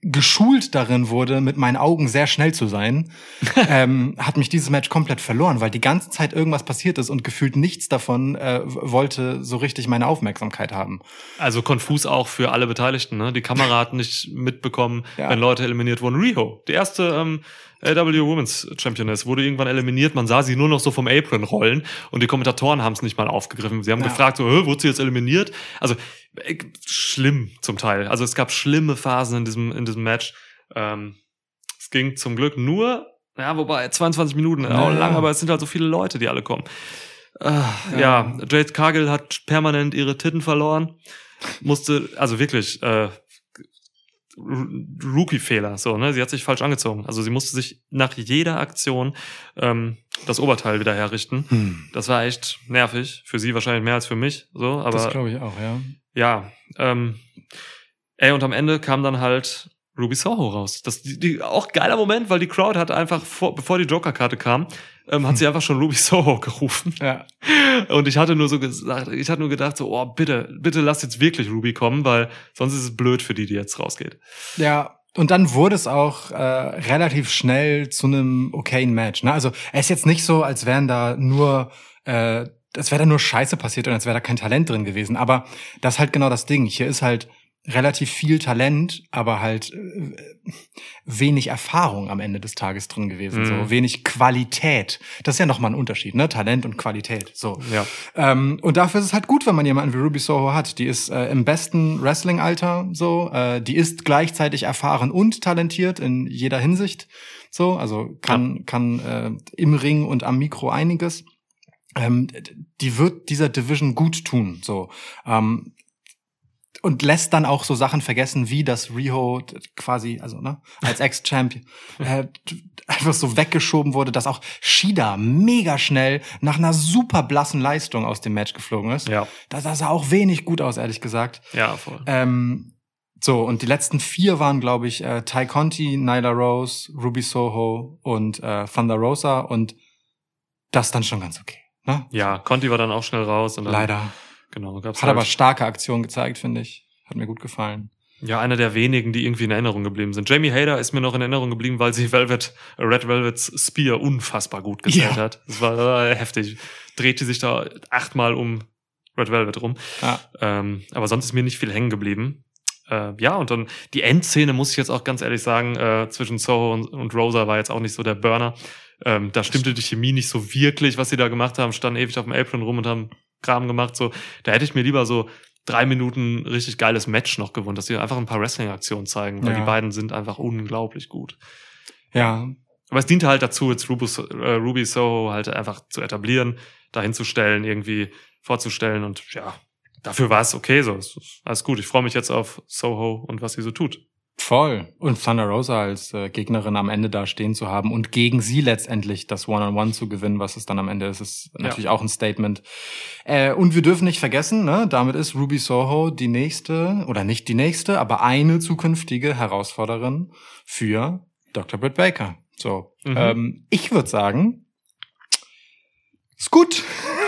geschult darin wurde, mit meinen Augen sehr schnell zu sein, ähm, hat mich dieses Match komplett verloren, weil die ganze Zeit irgendwas passiert ist und gefühlt nichts davon äh, wollte so richtig meine Aufmerksamkeit haben. Also konfus auch für alle Beteiligten. Ne? Die Kamera hat nicht mitbekommen, Ja. wenn Leute eliminiert wurden. Riho, die erste ähm, AW Women's Championess, wurde irgendwann eliminiert. Man sah sie nur noch so vom Apron rollen und die Kommentatoren haben es nicht mal aufgegriffen. Sie haben Ja. gefragt, so, "Hä, wurde sie jetzt eliminiert? Also äh, schlimm zum Teil. Also es gab schlimme Phasen in diesem, in diesem Match. Ähm, es ging zum Glück nur, ja, wobei 22 Minuten, Ja, auch lang, aber es sind halt so viele Leute, die alle kommen. Äh, ja. Ja. Jade Cargill hat permanent ihre Titten verloren. Musste, also wirklich, äh, Rookie-Fehler, so, ne? Sie hat sich falsch angezogen. Also sie musste sich nach jeder Aktion ähm, das Oberteil wieder herrichten. Hm. Das war echt nervig. Für sie wahrscheinlich mehr als für mich. So, aber das glaube ich auch, ja. ja, ähm, ey, und am Ende kam dann halt Ruby Soho raus. Das die, die, auch geiler Moment, weil die Crowd hat einfach, vor, bevor die Joker-Karte kam, ähm, hat sie einfach schon Ruby Soho gerufen. Ja. Und ich hatte nur so gesagt, ich hatte nur gedacht, so, oh, bitte, bitte lass jetzt wirklich Ruby kommen, weil sonst ist es blöd für die, die jetzt rausgeht. Ja, und dann wurde es auch äh, relativ schnell zu einem okayen Match. Ne? Also es ist jetzt nicht so, als wären da nur, äh, als wäre da nur Scheiße passiert und als wäre da kein Talent drin gewesen. Aber das ist halt genau das Ding. Hier ist halt relativ viel Talent, aber halt äh, wenig Erfahrung am Ende des Tages drin gewesen. Mhm. So wenig Qualität. Das ist ja nochmal ein Unterschied, ne? Talent und Qualität. So. Ja. Ähm, und dafür ist es halt gut, wenn man jemanden wie Ruby Soho hat. Die ist äh, im besten Wrestling-Alter so. Äh, die ist gleichzeitig erfahren und talentiert in jeder Hinsicht. So, also kann, kann äh, im Ring und am Mikro einiges. Ähm, die wird dieser Division gut tun. So. Ähm, und lässt dann auch so Sachen vergessen, wie das Riho quasi, also ne, als Ex-Champion äh, einfach so weggeschoben wurde, dass auch Shida mega schnell nach einer super blassen Leistung aus dem Match geflogen ist. Ja. Das, das sah auch wenig gut aus, ehrlich gesagt. Ja, voll. Ähm, so, und die letzten vier waren, glaube ich, äh, Ty Conti, Nyla Rose, Ruby Soho und äh, Thunder Rosa und das dann schon ganz okay. Ne? Ja, Conti war dann auch schnell raus. Und dann, Leider. Genau, gab's Hat halt, aber starke Aktion gezeigt, finde ich. Hat mir gut gefallen. Ja, einer der wenigen, die irgendwie in Erinnerung geblieben sind. Jamie Hader ist mir noch in Erinnerung geblieben, weil sie Velvet, Red Velvet's Spear unfassbar gut gestellt Ja. hat. Das war äh, heftig. Drehte sich da achtmal um Red Velvet rum. Ja. Ähm, aber sonst ist mir nicht viel hängen geblieben. Äh, ja, und dann die Endszene, muss ich jetzt auch ganz ehrlich sagen, äh, zwischen Soho und, und Rosa war jetzt auch nicht so der Burner. Ähm, da stimmte die Chemie nicht so wirklich, was sie da gemacht haben. Standen ewig auf dem Apron rum und haben Kram gemacht. So, da hätte ich mir lieber so drei Minuten richtig geiles Match noch gewonnen, dass sie einfach ein paar Wrestling-Aktionen zeigen, weil Ja. die beiden sind einfach unglaublich gut. Ja, Aber es diente halt dazu, jetzt Ruby, äh, Ruby Soho halt einfach zu etablieren, dahin zu stellen, irgendwie vorzustellen und ja, dafür war es okay so. Alles gut. Ich freue mich jetzt auf Soho und was sie so tut. Voll. Und Thunder Rosa als äh, Gegnerin am Ende da stehen zu haben und gegen sie letztendlich das One-on-One zu gewinnen, was es dann am Ende ist, ist natürlich auch ein Statement. Äh, und wir dürfen nicht vergessen, ne, damit ist Ruby Soho die nächste, oder nicht die nächste, aber eine zukünftige Herausforderin für Dr. Britt Baker. So, Mhm. ähm, ich würde sagen, ist gut.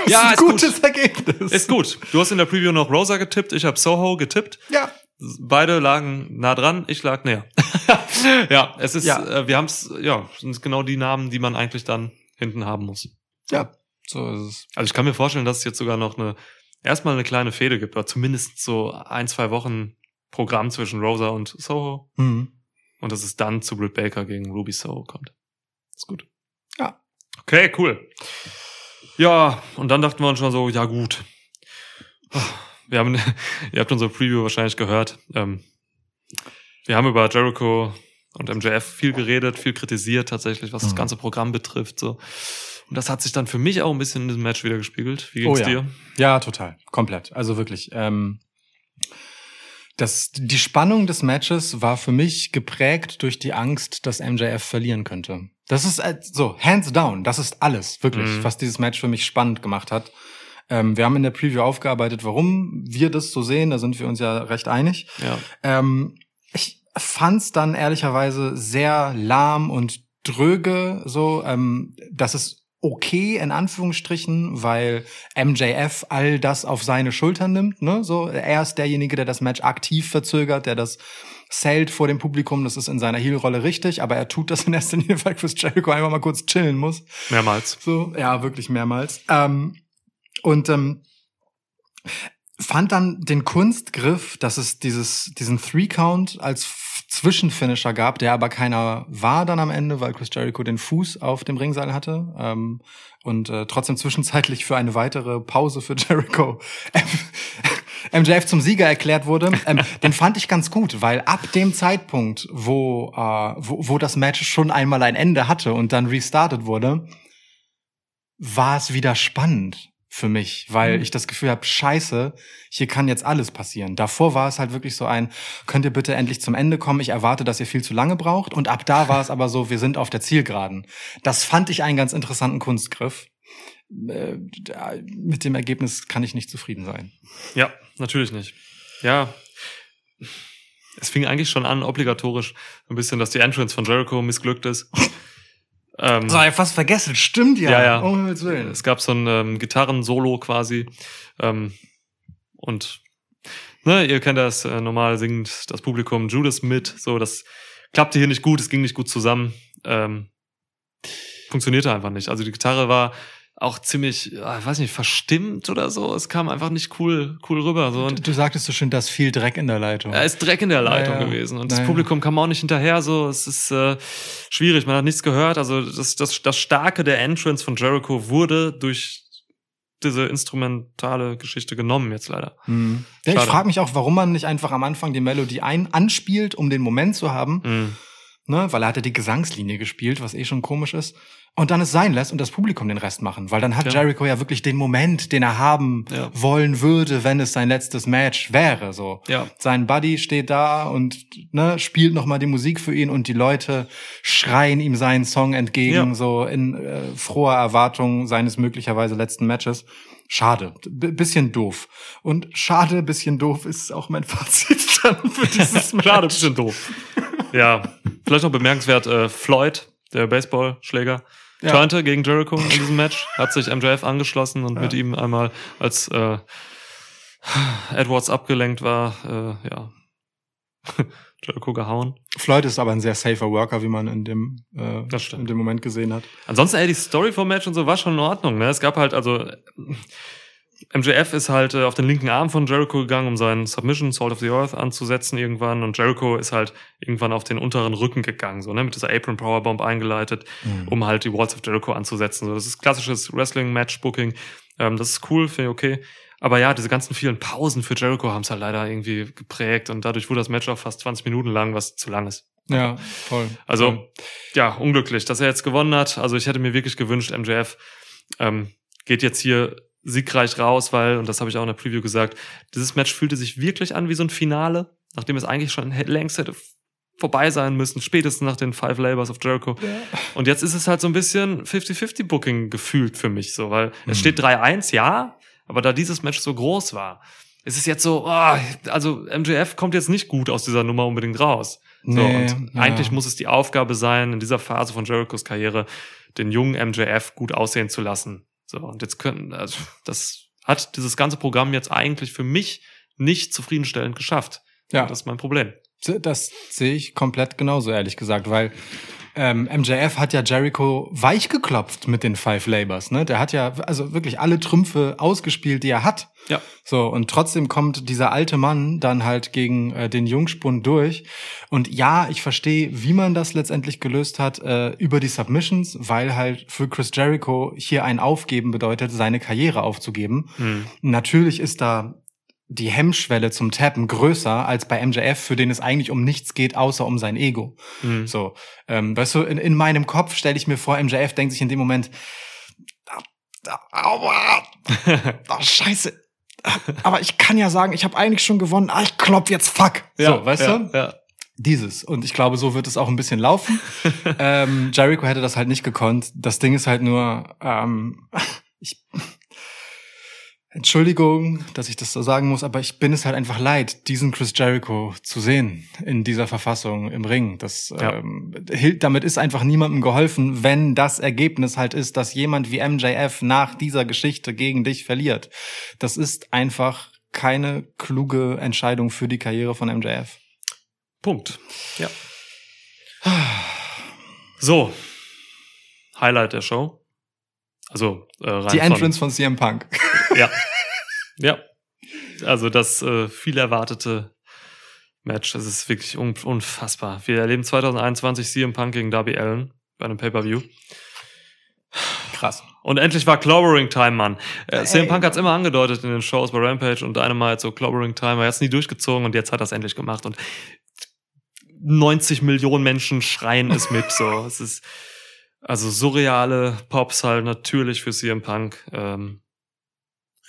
Ja, ist gut. gutes Ergebnis. Ist gut. Du hast in der Preview noch Rosa getippt, ich habe Soho getippt. Ja, Beide lagen nah dran, ich lag näher. ja, es ist, Ja. Äh, wir haben es, ja, sind genau die Namen, die man eigentlich dann hinten haben muss. ja, so ist es. Also ich kann mir vorstellen, dass es jetzt sogar noch eine, erstmal eine kleine Fehde gibt, oder zumindest so ein, zwei Wochen Programm zwischen Rosa und Soho Mhm. und dass es dann zu Britt Baker gegen Ruby Soho kommt. Ist gut. Ja. Okay, cool. Ja, und dann dachten wir uns schon so, ja gut. Wir haben, ihr habt unsere Preview wahrscheinlich gehört. Ähm, Wir haben über Jericho und MJF viel geredet, viel kritisiert tatsächlich, was das Mhm. ganze Programm betrifft. So. Und das hat sich dann für mich auch ein bisschen in diesem Match wieder gespiegelt. Wie ging's Oh ja. dir? Ja, total. Komplett. Also wirklich. Ähm, das, die Spannung des Matches war für mich geprägt durch die Angst, dass MJF verlieren könnte. Das ist äh, so, hands down. Das ist alles, wirklich, Mhm. was dieses Match für mich spannend gemacht hat. Ähm, wir haben in der Preview aufgearbeitet, warum wir das so sehen. Da sind wir uns ja recht einig. Ja. Ähm, ich fand's dann ehrlicherweise sehr lahm und dröge, so. Ähm, das ist okay in Anführungsstrichen, weil MJF all das auf seine Schultern nimmt. Ne? So, er ist derjenige, der das Match aktiv verzögert, der das zählt vor dem Publikum. Das ist in seiner Heel-Rolle richtig, aber er tut das in erster Linie, weil Chris Jericho einfach mal kurz chillen muss. Mehrmals. So, ja, wirklich mehrmals. Ähm, und ähm, fand dann den Kunstgriff, dass es dieses, diesen Three-Count als Zwischenfinisher gab, der aber keiner war dann am Ende, weil Chris Jericho den Fuß auf dem Ringseil hatte ähm, und äh, trotzdem zwischenzeitlich für eine weitere Pause für Jericho MJF zum Sieger erklärt wurde. Ähm, den fand ich ganz gut, weil ab dem Zeitpunkt, wo, äh, wo, wo das Match schon einmal ein Ende hatte und dann restartet wurde, war es wieder spannend für mich, weil Mhm. ich das Gefühl habe, scheiße, hier kann jetzt alles passieren. Davor war es halt wirklich so ein, könnt ihr bitte endlich zum Ende kommen, ich erwarte, dass ihr viel zu lange braucht. Und ab da war es aber so, wir sind auf der Zielgeraden. Das fand ich einen ganz interessanten Kunstgriff. Äh, mit dem Ergebnis kann ich nicht zufrieden sein. Ja, natürlich nicht. Ja. Es fing eigentlich schon an, obligatorisch, ein bisschen, dass die Entrance von Jericho missglückt ist. Ähm, So, ich fast vergessen, stimmt ja. Ja, ja. Um Himmels Willen. Es gab so ein ähm, Gitarren-Solo quasi. Ähm, und ne, ihr kennt das, äh, normal singt das Publikum Judas mit. So, das klappte hier nicht gut, es ging nicht gut zusammen. Ähm, funktionierte einfach nicht. Also die Gitarre war auch ziemlich, ich weiß nicht, verstimmt oder so. Es kam einfach nicht cool, cool rüber. So. Und Du sagtest so schön, da ist viel Dreck in der Leitung. er ist Dreck in der Leitung Ja, ja. gewesen und Ja, das. Publikum kam auch nicht hinterher. So, es ist äh, schwierig. Man hat nichts gehört. Also das, das, das Starke der Entrance von Jericho wurde durch diese instrumentale Geschichte genommen jetzt leider. Hm. Ja, ich frage mich auch, warum man nicht einfach am Anfang die Melodie ein anspielt, um den Moment zu haben, Mhm. Ne? Weil er hat ja die Gesangslinie gespielt, was eh schon komisch ist. Und dann es sein lässt und das Publikum den Rest machen. Weil dann hat Ja. Jericho ja wirklich den Moment, den er haben Ja. wollen würde, wenn es sein letztes Match wäre. So. Ja. Sein Buddy steht da und ne, spielt nochmal die Musik für ihn und die Leute schreien ihm seinen Song entgegen, Ja. so in äh, froher Erwartung seines möglicherweise letzten Matches. Schade, B bisschen doof. Und schade, bisschen doof ist auch mein Fazit dann für dieses Match. Schade, bisschen doof. Ja, vielleicht noch bemerkenswert, äh, Floyd, der Baseballschläger, Ja. turnte gegen Jericho in diesem Match, hat sich MJF angeschlossen und mit ihm einmal als äh, Edwards abgelenkt war, äh, ja, Jericho gehauen. Floyd ist aber ein sehr safer Worker, wie man in dem, äh, in dem Moment gesehen hat. Ansonsten, ey, die Story vom Match und so war schon in Ordnung. Ne? Es gab halt, also MJF ist halt äh, auf den linken Arm von Jericho gegangen, um seinen Submission Salt of the Earth anzusetzen irgendwann. Und Jericho ist halt irgendwann auf den unteren Rücken gegangen, so ne, mit dieser Apron Powerbomb eingeleitet, um halt die Walls of Jericho anzusetzen. So, das ist klassisches Wrestling-Match-Booking. Ähm, das ist cool, finde ich okay. Aber ja, diese ganzen vielen Pausen für Jericho haben es halt leider irgendwie geprägt und dadurch wurde das Match auch fast 20 Minuten lang, was zu lang ist. Ja, voll. Also, Voll. ja, unglücklich, dass er jetzt gewonnen hat. Also ich hätte mir wirklich gewünscht, MJF ähm, geht jetzt hier siegreich raus, weil, und das habe ich auch in der Preview gesagt, dieses Match fühlte sich wirklich an wie so ein Finale, nachdem es eigentlich schon längst hätte vorbei sein müssen, spätestens nach den Five Labors of Jericho. Und jetzt ist es halt so ein bisschen 50-50 Booking gefühlt für mich so, weil es Mhm. steht 3-1, ja, aber da dieses Match so groß war, ist es jetzt so, oh, also MJF kommt jetzt nicht gut aus dieser Nummer unbedingt raus. So, Nee, und ja. eigentlich muss es die Aufgabe sein, in dieser Phase von Jerichos Karriere den jungen MJF gut aussehen zu lassen. So, und jetzt können, also, das hat dieses ganze Programm jetzt eigentlich für mich nicht zufriedenstellend geschafft. Ja. Und Das ist mein Problem. Das sehe ich komplett genauso, ehrlich gesagt, weil ähm, MJF hat ja Jericho weich geklopft mit den Five Labors, ne? Der hat ja also wirklich alle Trümpfe ausgespielt, die er hat. Ja. So, und trotzdem kommt dieser alte Mann dann halt gegen äh, den Jungspund durch. Und ja, ich verstehe, wie man das letztendlich gelöst hat äh, über die Submissions, weil halt für Chris Jericho hier ein Aufgeben bedeutet, seine Karriere aufzugeben. Hm. Natürlich ist da die Hemmschwelle zum Tappen größer als bei MJF, für den es eigentlich um nichts geht, außer um sein Ego. Mhm. So, ähm, weißt du, in, in meinem Kopf stelle ich mir vor, MJF denkt sich in dem Moment, "Ah, ah, aua, ah, scheiße. Aber ich kann ja sagen, ich habe eigentlich schon gewonnen. Ah, ich klopp jetzt, fuck. so, weißt ja, du? Ja. Dieses. Und ich glaube, so wird es auch ein bisschen laufen. ähm, Jericho hätte das halt nicht gekonnt. Das Ding ist halt nur, ähm, ich, Entschuldigung, dass ich das so sagen muss, aber ich bin es halt einfach leid, diesen Chris Jericho zu sehen in dieser Verfassung im Ring. Das, Ja. ähm, damit ist einfach niemandem geholfen, wenn das Ergebnis halt ist, dass jemand wie MJF nach dieser Geschichte gegen dich verliert. Das ist einfach keine kluge Entscheidung für die Karriere von MJF. Punkt. Ja. So. Highlight der Show. Also äh, rein Die von- Entrance von CM Punk. Ja. Ja. Also das äh, viel erwartete Match, das ist wirklich un unfassbar. Wir erleben 2021 CM Punk gegen Darby Allen bei einem Pay-Per-View. Krass. Und endlich war Clobbering Time, Mann. Äh, CM. Punk hat's immer angedeutet in den Shows bei Rampage und Dynamite, so Clobbering Time. Er hat's nie durchgezogen und jetzt hat er's endlich gemacht. Und 90 Millionen Menschen schreien es mit. So, es ist also surreale Pops halt natürlich für CM Punk. Ähm,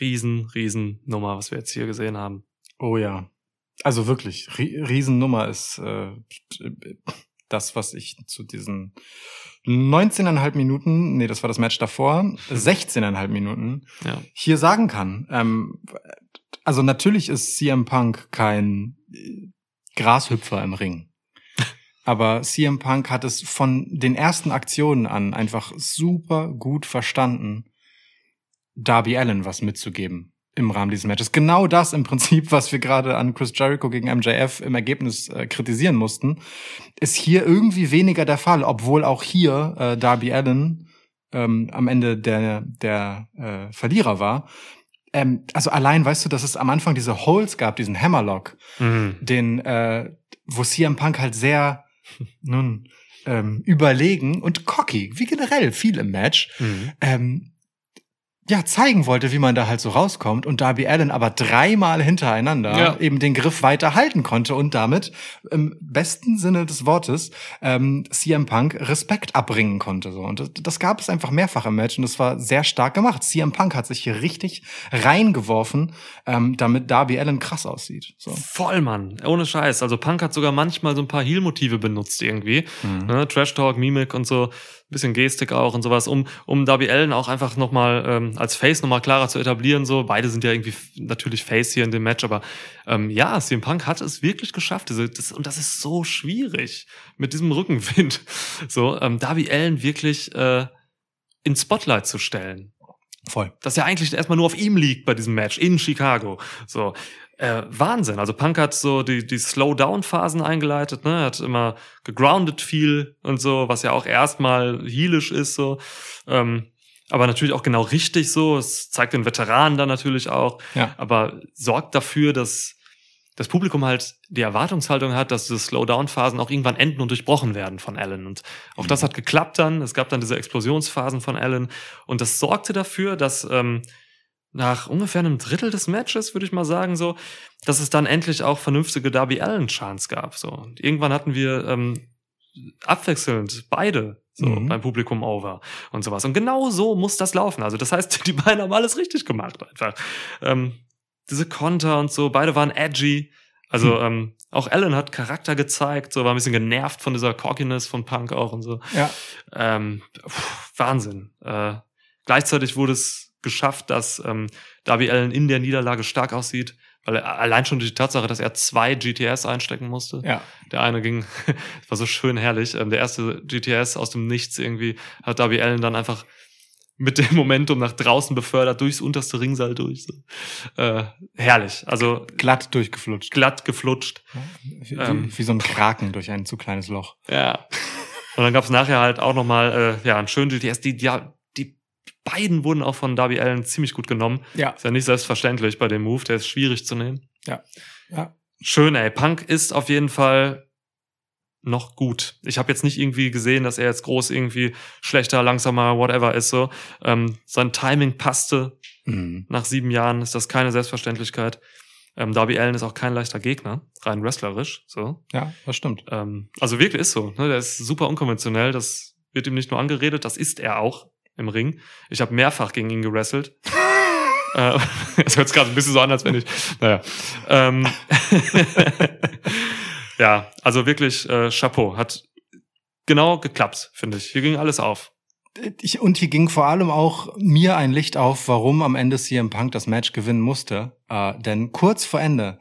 riesen, riesen Nummer, was wir jetzt hier gesehen haben. Oh ja. Also wirklich, Rie- Riesennummer ist äh, das, was ich zu diesen 19,5 Minuten, nee, das war das Match davor, 16,5 Minuten Ja. hier sagen kann. Ähm, also natürlich ist CM Punk kein äh, Grashüpfer im Ring. Aber CM Punk hat es von den ersten Aktionen an einfach super gut verstanden, Darby Allen was mitzugeben im Rahmen dieses Matches. Genau das im Prinzip, was wir gerade an Chris Jericho gegen MJF im Ergebnis äh, kritisieren mussten, ist hier irgendwie weniger der Fall, obwohl auch hier äh, Darby Allen ähm, am Ende der, der äh, Verlierer war. Ähm, also allein weißt du, dass es am Anfang diese Holes gab, diesen Hammerlock, Mhm. den, äh, wo CM Punk halt sehr, nun, ähm, überlegen und cocky, wie generell viel im Match, Mhm. ähm, ja, zeigen wollte, wie man da halt so rauskommt und Darby Allen aber dreimal hintereinander Ja. eben den Griff weiter halten konnte und damit im besten Sinne des Wortes ähm, CM Punk Respekt abbringen konnte. So. Und das, das gab es einfach mehrfach im Match und das war sehr stark gemacht. CM Punk hat sich hier richtig reingeworfen, ähm, damit Darby Allen krass aussieht. So. Voll, Mann. Ohne Scheiß. Also Punk hat sogar manchmal so ein paar Heal-Motive benutzt irgendwie. Mhm. Ne? Trash Talk, Mimik und so. Bisschen Gestik auch und sowas, um, um Darby Allen auch einfach nochmal ähm, als Face nochmal klarer zu etablieren. So, beide sind ja irgendwie natürlich Face hier in dem Match, aber ähm, ja, CM Punk hat es wirklich geschafft. Diese, das, und das ist so schwierig mit diesem Rückenwind. So, ähm, Darby Allen wirklich äh, ins Spotlight zu stellen Voll. das ja eigentlich erstmal nur auf ihm liegt bei diesem Match in Chicago. So, äh, Wahnsinn. Also Punk hat so die, die Slow-Down-Phasen eingeleitet, ne? Er hat immer gegroundet viel und so, was ja auch erstmal heelisch ist, so. Ähm, aber natürlich auch genau richtig so. Es zeigt den Veteranen dann natürlich auch. Ja. Aber sorgt dafür, dass das Publikum halt die Erwartungshaltung hat, dass diese Slowdown-Phasen auch irgendwann enden und durchbrochen werden von Allen. Und auch das hat geklappt dann. Es gab dann diese Explosionsphasen von Allen. Und das sorgte dafür, dass ähm, nach ungefähr einem Drittel des Matches, würde ich mal sagen, so, dass es dann endlich auch vernünftige Darby Allen-Chants gab. So. Und irgendwann hatten wir ähm, abwechselnd beide so Mhm. beim Publikum over und sowas. Und genau so muss das laufen. Also das heißt, die beiden haben alles richtig gemacht einfach. Ähm, diese Konter und so, beide waren edgy. Also ähm, auch Allen hat Charakter gezeigt, so war ein bisschen genervt von dieser Cockiness von Punk auch und so. Ja. Ähm, pff, Wahnsinn. Äh, gleichzeitig wurde es geschafft, dass ähm, Darby Allen in der Niederlage stark aussieht, weil er allein schon durch die Tatsache, dass er zwei GTS einstecken musste. Ja. Der eine ging, war so schön herrlich. Ähm, der erste GTS aus dem Nichts irgendwie hat Darby Allen dann einfach mit dem Momentum nach draußen befördert, durchs unterste Ringseil durch. So. Äh, herrlich. Also Glatt durchgeflutscht. glatt geflutscht. Wie, Ähm. wie so ein Kraken durch ein zu kleines Loch. Ja. Und dann gab es nachher halt auch nochmal äh, ja, einen schönen GTS. Die, die, die beiden wurden auch von Darby Allen ziemlich gut genommen. Ja. Ist ja nicht selbstverständlich bei dem Move, der ist schwierig zu nehmen. Ja. Ja. Schön, ey. Punk ist auf jeden Fall noch gut. Ich habe jetzt nicht irgendwie gesehen, dass er jetzt groß irgendwie schlechter, langsamer, whatever ist so. Ähm, sein Timing passte. Mhm. Nach sieben Jahren ist das keine Selbstverständlichkeit. Ähm, Darby Allen ist auch kein leichter Gegner, rein wrestlerisch. So. Ja, das stimmt. Ähm, also wirklich ist so. Ne? Der ist super unkonventionell. Das wird ihm nicht nur angeredet, das ist er auch im Ring. Ich habe mehrfach gegen ihn gewrestelt. äh, es hört gerade ein bisschen so an, als wenn ich. Naja. Ähm, ja, also wirklich äh, Chapeau. Hat genau geklappt, finde ich. Hier ging alles auf. Ich, und hier ging vor allem auch mir ein Licht auf, warum am Ende CM Punk das Match gewinnen musste. Äh, denn kurz vor Ende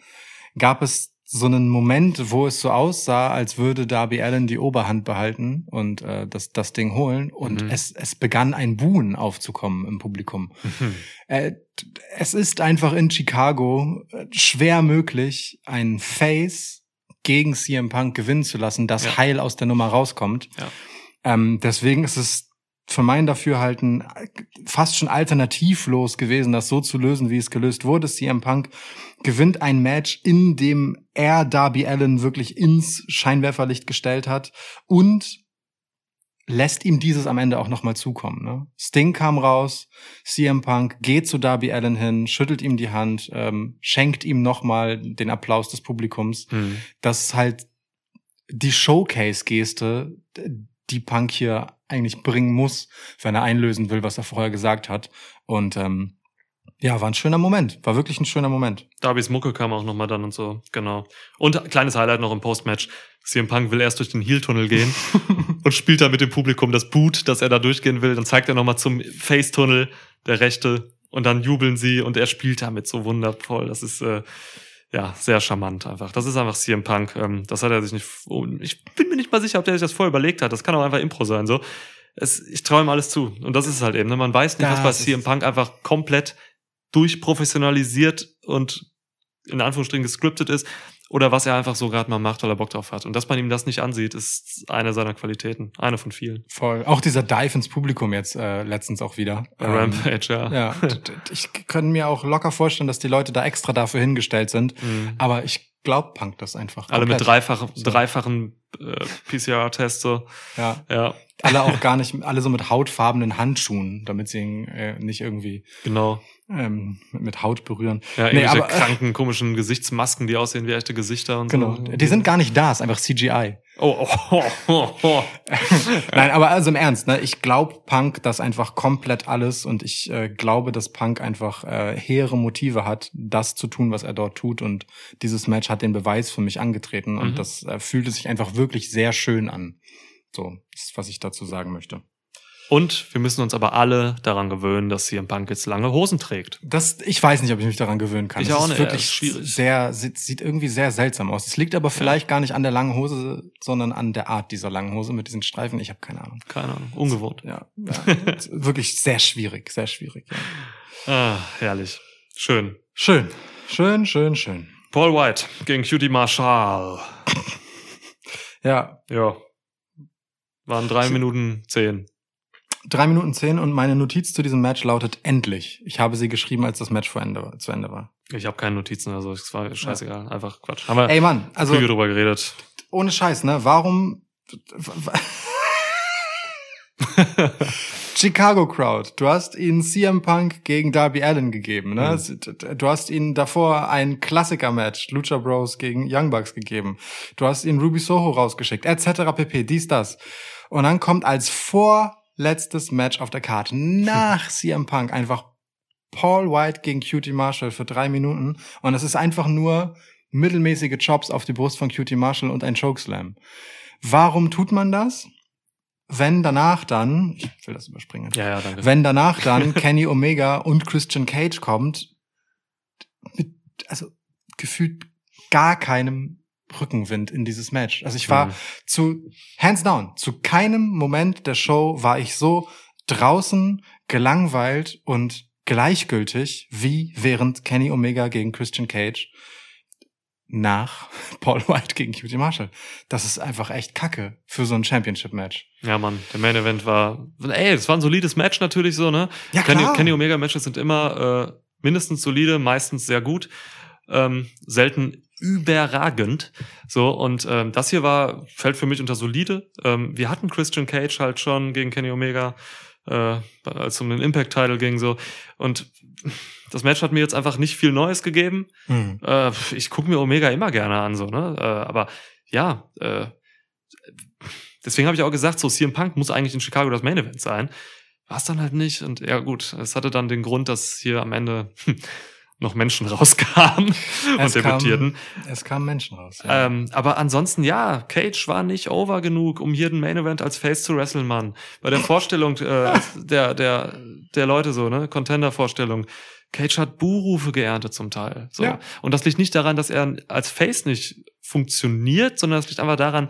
gab es so einen Moment, wo es so aussah, als würde Darby Allen die Oberhand behalten und äh, das, das Ding holen. Und Mhm. es, es begann ein Buhen aufzukommen im Publikum. Mhm. Äh, es ist einfach in Chicago äh, schwer möglich, ein Face gegen CM Punk gewinnen zu lassen, das Ja. heil aus der Nummer rauskommt. Ja. Ähm, deswegen ist es für mein Dafürhalten fast schon alternativlos gewesen, das so zu lösen, wie es gelöst wurde. CM Punk gewinnt ein Match, in dem er Darby Allen wirklich ins Scheinwerferlicht gestellt hat und lässt ihm dieses am Ende auch nochmal zukommen. Ne? Sting kam raus, CM Punk geht zu Darby Allen hin, schüttelt ihm die Hand, ähm, schenkt ihm nochmal den Applaus des Publikums. Mhm. Das ist halt die Showcase-Geste, die Punk hier eigentlich bringen muss, wenn er einlösen will, was er vorher gesagt hat. Und ähm, ja, war ein schöner Moment. War wirklich ein schöner Moment. Darbys Mucke kam auch nochmal dann und so, genau. Und kleines Highlight noch im Postmatch. CM Punk will erst durch den Heel-Tunnel gehen und spielt da mit dem Publikum das Boot, dass er da durchgehen will. Dann zeigt er nochmal zum Face-Tunnel, der rechte, und dann jubeln sie und er spielt damit so wundervoll. Das ist äh, ja sehr charmant einfach. Das ist einfach CM Punk. Ähm, das hat er sich nicht. Ich bin mir nicht mal sicher, ob der sich das vorher überlegt hat. Das kann auch einfach Impro sein. So, es, ich traue ihm alles zu. Und das ist es halt eben. Ne? Man weiß nicht, was bei Das CM Punk einfach komplett durchprofessionalisiert und in Anführungsstrichen gescriptet ist oder was er einfach so gerade mal macht, weil er Bock drauf hat. Und dass man ihm das nicht ansieht, ist eine seiner Qualitäten. Eine von vielen. Voll. Auch dieser Dive ins Publikum jetzt äh, letztens auch wieder. Ähm, Rampage, ja. Ja, ich kann mir auch locker vorstellen, dass die Leute da extra dafür hingestellt sind. Mhm. Aber ich glaube Punk das einfach. Alle mit komplett. dreifach, So. dreifachen äh, PCR-Tests so. Ja, Ja, alle auch gar nicht, alle so mit hautfarbenen Handschuhen, damit sie ihn äh, nicht irgendwie genau. ähm, mit, Haut berühren. Ja, Nee, aber, äh, kranken, komischen Gesichtsmasken, die aussehen wie echte Gesichter und Genau, so. die sind gar nicht da, ist einfach CGI. Oh, oh, oh, oh, oh. Nein, aber also im Ernst, ne? ich glaube Punk das einfach komplett alles und ich äh, glaube, dass Punk einfach äh, hehre Motive hat, das zu tun, was er dort tut und dieses Match hat den Beweis für mich angetreten und Mhm. das äh, fühlte sich einfach wirklich sehr schön an. So, ist, was ich dazu sagen möchte. Und wir müssen uns aber alle daran gewöhnen, dass CM Punk jetzt lange Hosen trägt. Das, ich weiß nicht, ob ich mich daran gewöhnen kann. Ich das auch ist nicht, wirklich ja, ist schwierig. sehr, sieht, irgendwie sehr seltsam aus. Es liegt aber vielleicht gar nicht an der langen Hose, sondern an der Art dieser langen Hose mit diesen Streifen. Ich habe keine Ahnung. Keine Ahnung, ungewohnt. Ja, ja wirklich sehr schwierig, sehr schwierig. Ja. Ah, herrlich. Schön. Schön, schön, schön, schön. Paul White gegen Cutie Marshall. Ja, Ja. Waren drei Minuten zehn. drei Minuten zehn und meine Notiz zu diesem Match lautet endlich. Ich habe sie geschrieben, als das Match vor Ende, zu Ende war. Ich habe keine Notizen, also es war scheißegal. Einfach Quatsch. Haben wir Ey Mann, also früher drüber geredet. ohne Scheiß, ne? Warum Chicago Crowd. Du hast ihnen CM Punk gegen Darby Allen gegeben, ne? Du hast ihnen davor ein Klassiker-Match, Lucha Bros gegen Young Bucks gegeben. Du hast ihnen Ruby Soho rausgeschickt, etc. pp. Dies, das. Und dann kommt als vorletztes Match auf der Karte nach CM Punk einfach Paul White gegen Cutie Marshall für drei Minuten. Und es ist einfach nur mittelmäßige Chops auf die Brust von Cutie Marshall und ein Chokeslam. Warum tut man das? Wenn danach dann, ich will das überspringen, Ja, ja, danke. wenn danach dann Kenny Omega und Christian Cage kommt, mit, also gefühlt gar keinem Rückenwind in dieses Match. Also ich war Mhm. zu, hands down, zu keinem Moment der Show war ich so draußen, gelangweilt und gleichgültig wie während Kenny Omega gegen Christian Cage nach Paul White gegen Cutie Marshall. Das ist einfach echt kacke für so ein Championship-Match. Ja, Mann, der Main Event war, ey, es war ein solides Match natürlich so, ne? Ja, Kenny, klar. Kenny Omega Matches sind immer äh, mindestens solide, meistens sehr gut, ähm, selten überragend. So und ähm, das hier war fällt für mich unter solide. Ähm, wir hatten Christian Cage halt schon gegen Kenny Omega. äh, als es um den Impact-Title ging so. Und das Match hat mir jetzt einfach nicht viel Neues gegeben. Hm. Äh, ich gucke mir Omega immer gerne an, so, ne? Äh, aber ja, äh, deswegen habe ich auch gesagt, so CM Punk muss eigentlich in Chicago das Main Event sein. War es dann halt nicht. Und ja, gut, es hatte dann den Grund, dass hier am Ende noch Menschen rauskamen und Es kam-. Es kamen Menschen raus. Ja. Ähm, aber ansonsten, ja, Cage war nicht over genug, um hier den Main Event als Face zu wresteln, Mann. Bei der Vorstellung äh, der, der, der Leute so, ne, Contender-Vorstellung. Cage hat Buhrufe geerntet zum Teil. So. Ja. Und das liegt nicht daran, dass er als Face nicht funktioniert, sondern das liegt einfach daran,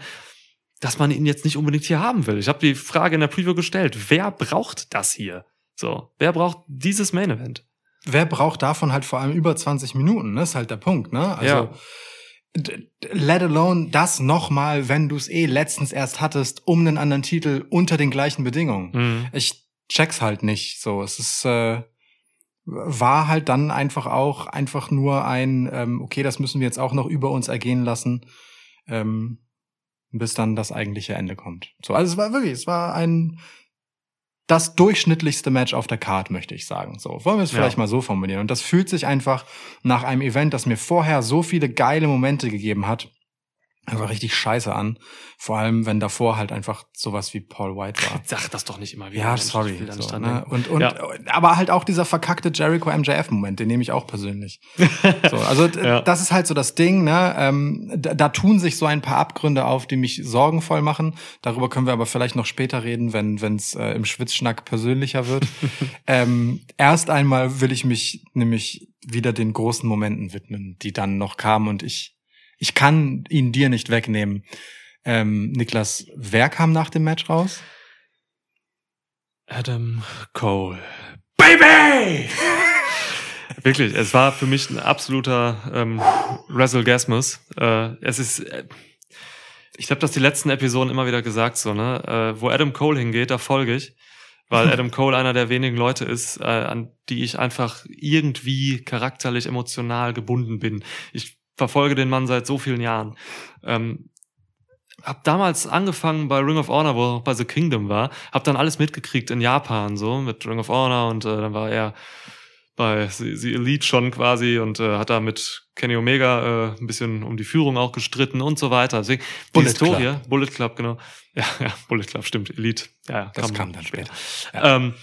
dass man ihn jetzt nicht unbedingt hier haben will. Ich habe die Frage in der Preview gestellt. Wer braucht das hier? So, wer braucht dieses Main Event? Wer braucht davon halt vor allem über 20 Minuten? Ne? Ist halt der Punkt, ne? Also, Ja. let alone das nochmal, wenn du es eh letztens erst hattest, um einen anderen Titel unter den gleichen Bedingungen. Mhm. Ich check's halt nicht. So, es ist äh, war halt dann einfach auch einfach nur ein, ähm, okay, das müssen wir jetzt auch noch über uns ergehen lassen, ähm, bis dann das eigentliche Ende kommt. So, also es war wirklich, es war ein das durchschnittlichste Match auf der Card, möchte ich sagen. So, wollen wir es Ja. vielleicht mal so formulieren. Und das fühlt sich einfach nach einem Event, das mir vorher so viele geile Momente gegeben hat, einfach richtig scheiße an. Vor allem, wenn davor halt einfach sowas wie Paul White war. Sag das doch nicht immer wieder. Ja, Mensch, sorry. So, ne? Und, und, Ja. aber halt auch dieser verkackte Jericho MJF Moment, den nehme ich auch persönlich. so, also Ja. das ist halt so das Ding, ne? Ähm, da, da tun sich so ein paar Abgründe auf, die mich sorgenvoll machen. Darüber können wir aber vielleicht noch später reden, wenn es äh, im Schwitzschnack persönlicher wird. ähm, erst einmal will ich mich nämlich wieder den großen Momenten widmen, die dann noch kamen und ich ich kann ihn dir nicht wegnehmen. Ähm, Niklas, wer kam nach dem Match raus? Adam Cole. Baby! Wirklich, es war für mich ein absoluter ähm, Wrestlegasmus. Äh, es ist, äh, ich habe das die letzten Episoden immer wieder gesagt, so, ne? Äh, wo Adam Cole hingeht, da folge ich. Weil Adam Cole einer der wenigen Leute ist, äh, an die ich einfach irgendwie charakterlich, emotional gebunden bin. Ich verfolge den Mann seit so vielen Jahren. Ähm, hab damals angefangen bei Ring of Honor, wo er auch bei The Kingdom war, hab dann alles mitgekriegt in Japan, so mit Ring of Honor und äh, dann war er bei The, Elite schon quasi und äh, hat da mit Kenny Omega äh, ein bisschen um die Führung auch gestritten und so weiter. Deswegen die Bullet Historie, Club. Bullet Club, genau. Ja, ja, Bullet Club, stimmt, Elite. Ja, ja, Das kam dann später. Ähm,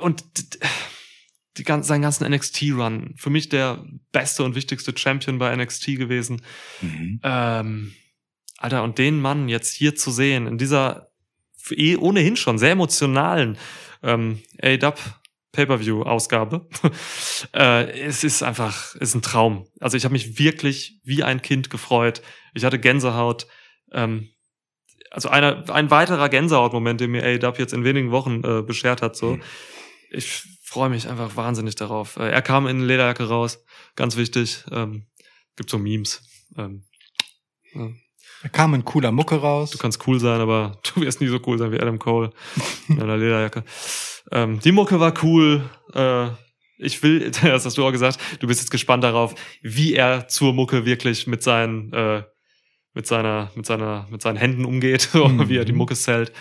und d- d- die, gan- seinen ganzen NXT-Run, für mich der beste und wichtigste Champion bei NXT gewesen. Mhm. Ähm, Alter, und den Mann jetzt hier zu sehen, in dieser eh ohnehin schon sehr emotionalen ähm, A-Dub Pay-Per-View-Ausgabe, äh, es ist einfach, ist ein Traum. Also ich habe mich wirklich wie ein Kind gefreut. Ich hatte Gänsehaut. Ähm, also einer, ein weiterer Gänsehaut-Moment, den mir A-Dub jetzt in wenigen Wochen äh, beschert hat. So, ich freue mich einfach wahnsinnig darauf. Äh, er kam in Lederjacke raus, ganz wichtig. Ähm, gibt so Memes. Ähm, Da kam ein cooler Mucke raus. Du kannst cool sein, aber du wirst nie so cool sein wie Adam Cole in einer Lederjacke. Ähm, die Mucke war cool. Äh, ich will, das hast du auch gesagt, du bist jetzt gespannt darauf, wie er zur Mucke wirklich mit seinen, äh, mit seiner, mit seiner, mit seinen Händen umgeht, Mhm. wie er die Mucke zählt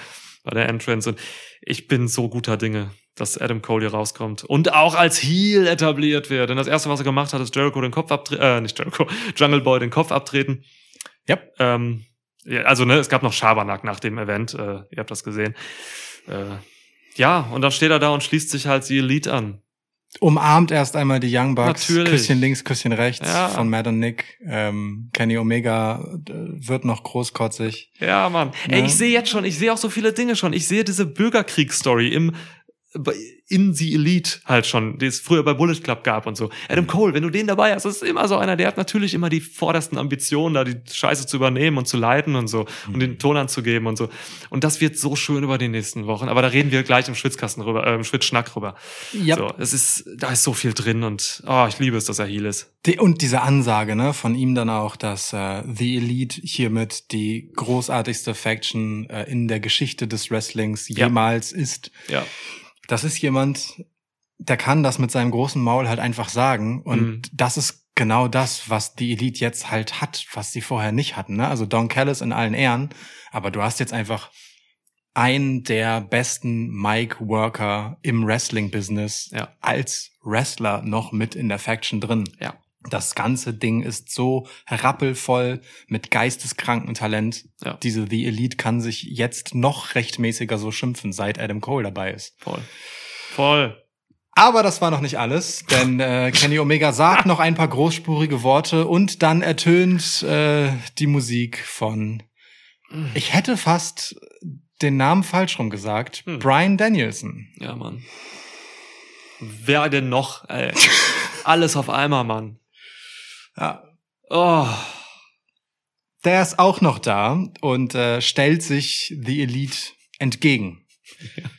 bei der Entrance. Und ich bin so guter Dinge, dass Adam Cole hier rauskommt und auch als Heel etabliert wird. Denn das erste, was er gemacht hat, ist Jericho den Kopf abtreten, äh, nicht Jericho, Jungle Boy den Kopf abtreten. Yep. Ähm, ja, also ne, es gab noch Schabernack nach dem Event, äh, ihr habt das gesehen. Äh, ja, und dann steht er da und schließt sich halt die Elite an. Umarmt erst einmal die Young Bucks. Natürlich. Küsschen links, Küsschen rechts Ja. von Matt und Nick. Ähm, Kenny Omega äh, wird noch großkotzig. Ja, Mann. Ey, Ja. ich sehe jetzt schon, ich sehe auch so viele Dinge schon. Ich sehe diese Bürgerkriegsstory im in die Elite halt schon, die es früher bei Bullet Club gab und so. Adam Cole, wenn du den dabei hast, das ist immer so einer, der hat natürlich immer die vordersten Ambitionen, da die Scheiße zu übernehmen und zu leiten und so und den Ton anzugeben und so. Und das wird so schön über die nächsten Wochen. Aber da reden wir gleich im Schwitzkasten rüber, äh, im Schwitzschnack rüber. Ja. So, es ist, da ist so viel drin und oh, ich liebe es, dass er Heal ist. Die, und diese Ansage ne, von ihm dann auch, dass äh, The Elite hiermit die großartigste Faction äh, in der Geschichte des Wrestlings Ja. jemals ist. Ja. Das ist jemand, der kann das mit seinem großen Maul halt einfach sagen. Und Mhm. das ist genau das, was die Elite jetzt halt hat, was sie vorher nicht hatten. Ne? Also Don Callis in allen Ehren, aber du hast jetzt einfach einen der besten Mic-Worker im Wrestling-Business Ja. als Wrestler noch mit in der Faction drin. Ja. Das ganze Ding ist so rappelvoll mit geisteskrankem Talent. Ja. Diese The Elite kann sich jetzt noch rechtmäßiger so schimpfen, seit Adam Cole dabei ist. Voll. Voll. Aber das war noch nicht alles, denn äh, Kenny Omega sagt noch ein paar großspurige Worte und dann ertönt äh, die Musik von, ich hätte fast den Namen falsch rum gesagt, Hm. Brian Danielson. Ja, Mann. Wer denn noch? Ey? Alles auf einmal, Mann. Ja, Oh. der ist auch noch da und äh, stellt sich The Elite entgegen.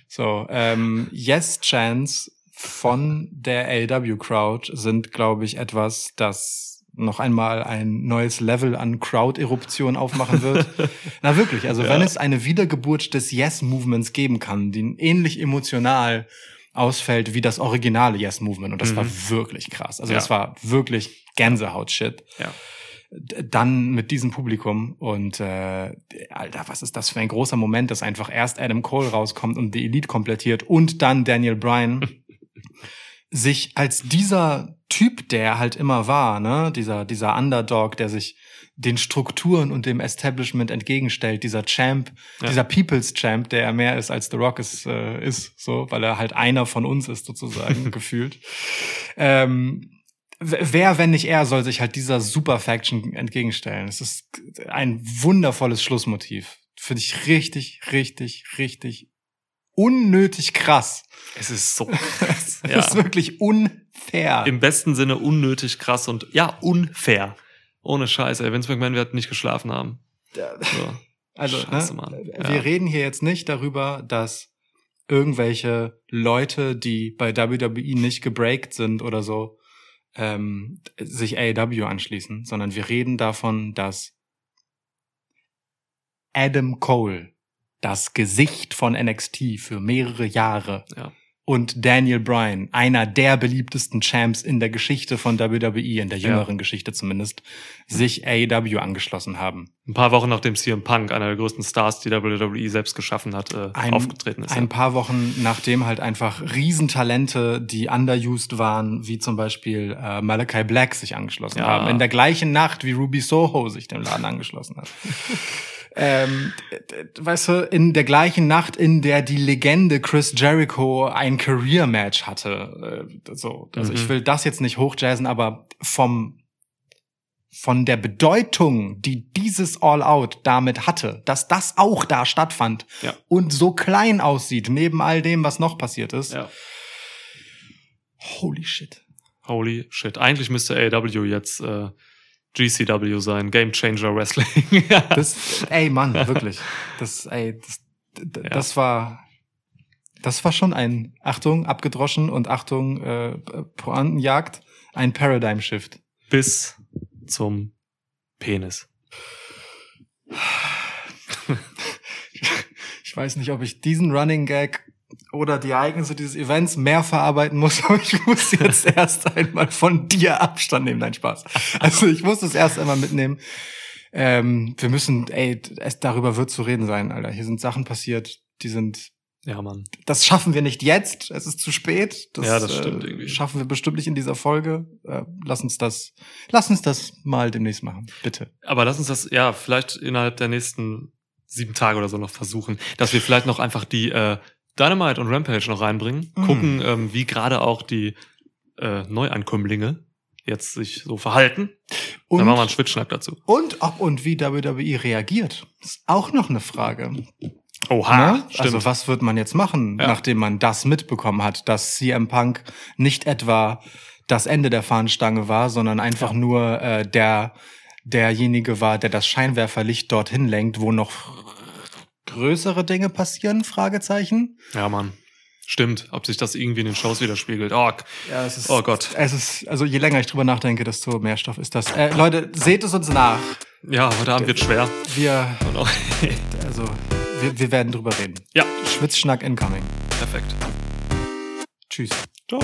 So, ähm, Yes Chance von der AW Crowd sind, glaube ich, etwas, das noch einmal ein neues Level an Crowd-Eruption aufmachen wird. Na wirklich, also Ja. wenn es eine Wiedergeburt des Yes-Movements geben kann, die ähnlich emotional ausfällt wie das originale Yes-Movement, und das Mhm. war wirklich krass. Also Ja. das war wirklich Gänsehaut-Shit Ja. dann mit diesem Publikum und äh, Alter, was ist das für ein großer Moment, dass einfach erst Adam Cole rauskommt und die Elite komplettiert und dann Daniel Bryan sich als dieser Typ, der er halt immer war, ne, dieser dieser Underdog, der sich den Strukturen und dem Establishment entgegenstellt, dieser Champ, Ja. dieser People's Champ, der er mehr ist als The Rock ist, äh, ist so, weil er halt einer von uns ist sozusagen gefühlt. Ähm, wer, wenn nicht er, soll sich halt dieser Super Faction entgegenstellen. Es ist ein wundervolles Schlussmotiv. Finde ich richtig, richtig, richtig unnötig krass. Es ist so krass. Es ja. ist wirklich unfair. Im besten Sinne unnötig krass und ja, unfair. Ohne Scheiße, ey. Vince McMahon wird nicht geschlafen haben. So. Also, Scheiße, ne, Mann. wir Ja. reden hier jetzt nicht darüber, dass irgendwelche Leute, die bei WWE nicht gebreakt sind oder so, ähm, sich AEW anschließen, sondern wir reden davon, dass Adam Cole, das Gesicht von NXT für mehrere Jahre, Ja. Und Daniel Bryan, einer der beliebtesten Champs in der Geschichte von WWE, in der Ja. jüngeren Geschichte zumindest, sich AEW angeschlossen haben. Ein paar Wochen nachdem CM Punk, einer der größten Stars, die WWE selbst geschaffen hat, äh, Ein- aufgetreten ist. Ein paar Wochen nachdem halt einfach Riesentalente, die underused waren, wie zum Beispiel äh, Malachi Black sich angeschlossen Ja. haben. In der gleichen Nacht, wie Ruby Soho sich dem Laden angeschlossen hat. ähm, weißt du, in der gleichen Nacht, in der die Legende Chris Jericho ein Career-Match hatte. Äh, so, also Mhm. ich will das jetzt nicht hochjazzen, aber vom von der Bedeutung, die dieses All-Out damit hatte, dass das auch da stattfand Ja. und so klein aussieht, neben all dem, was noch passiert ist. ja. Holy shit. Holy shit. Eigentlich müsste AEW jetzt äh, GCW sein, Game Changer Wrestling. Das, ey, Mann, wirklich. Das, ey, das, Ja. das war, das war schon ein, Achtung, abgedroschen und Achtung, äh, Pointenjagd, ein Paradigm Shift. Bis zum Penis. Ich weiß nicht, ob ich diesen Running Gag oder die Ereignisse dieses Events mehr verarbeiten muss, aber ich muss jetzt erst einmal von dir Abstand nehmen. Nein, Spaß. Also ich muss das erst einmal mitnehmen. Ähm, wir müssen, ey, es, darüber wird zu reden sein, Alter. Hier sind Sachen passiert, die sind, Ja, Mann. das schaffen wir nicht jetzt. Es ist zu spät. Das, Ja, das stimmt äh, irgendwie. Schaffen wir bestimmt nicht in dieser Folge. Äh, lass uns das, lass uns das mal demnächst machen, bitte. Aber lass uns das, ja, vielleicht innerhalb der nächsten sieben Tage oder so noch versuchen, dass wir vielleicht noch einfach die äh, Dynamite und Rampage noch reinbringen, Mhm. gucken, ähm, wie gerade auch die äh, Neuankömmlinge jetzt sich so verhalten. Und, Dann machen wir einen Schwitzschnack dazu. und ob und wie WWE reagiert, ist auch noch eine Frage. Oha, Ne? Also was wird man jetzt machen, Ja. nachdem man das mitbekommen hat, dass CM Punk nicht etwa das Ende der Fahnenstange war, sondern einfach nur äh, der derjenige war, der das Scheinwerferlicht dorthin lenkt, wo noch größere Dinge passieren? Fragezeichen. ja, Mann. Stimmt, ob sich das irgendwie in den Shows widerspiegelt. Oh, Ja, ist, Oh Gott. Es ist, also je länger ich drüber nachdenke, desto mehr Stoff ist das. Äh, Leute, seht es uns nach. ja, heute Abend wird schwer. Wir, auch, also, wir, wir werden drüber reden. ja, Schwitzschnack incoming. perfekt. Tschüss. Ciao.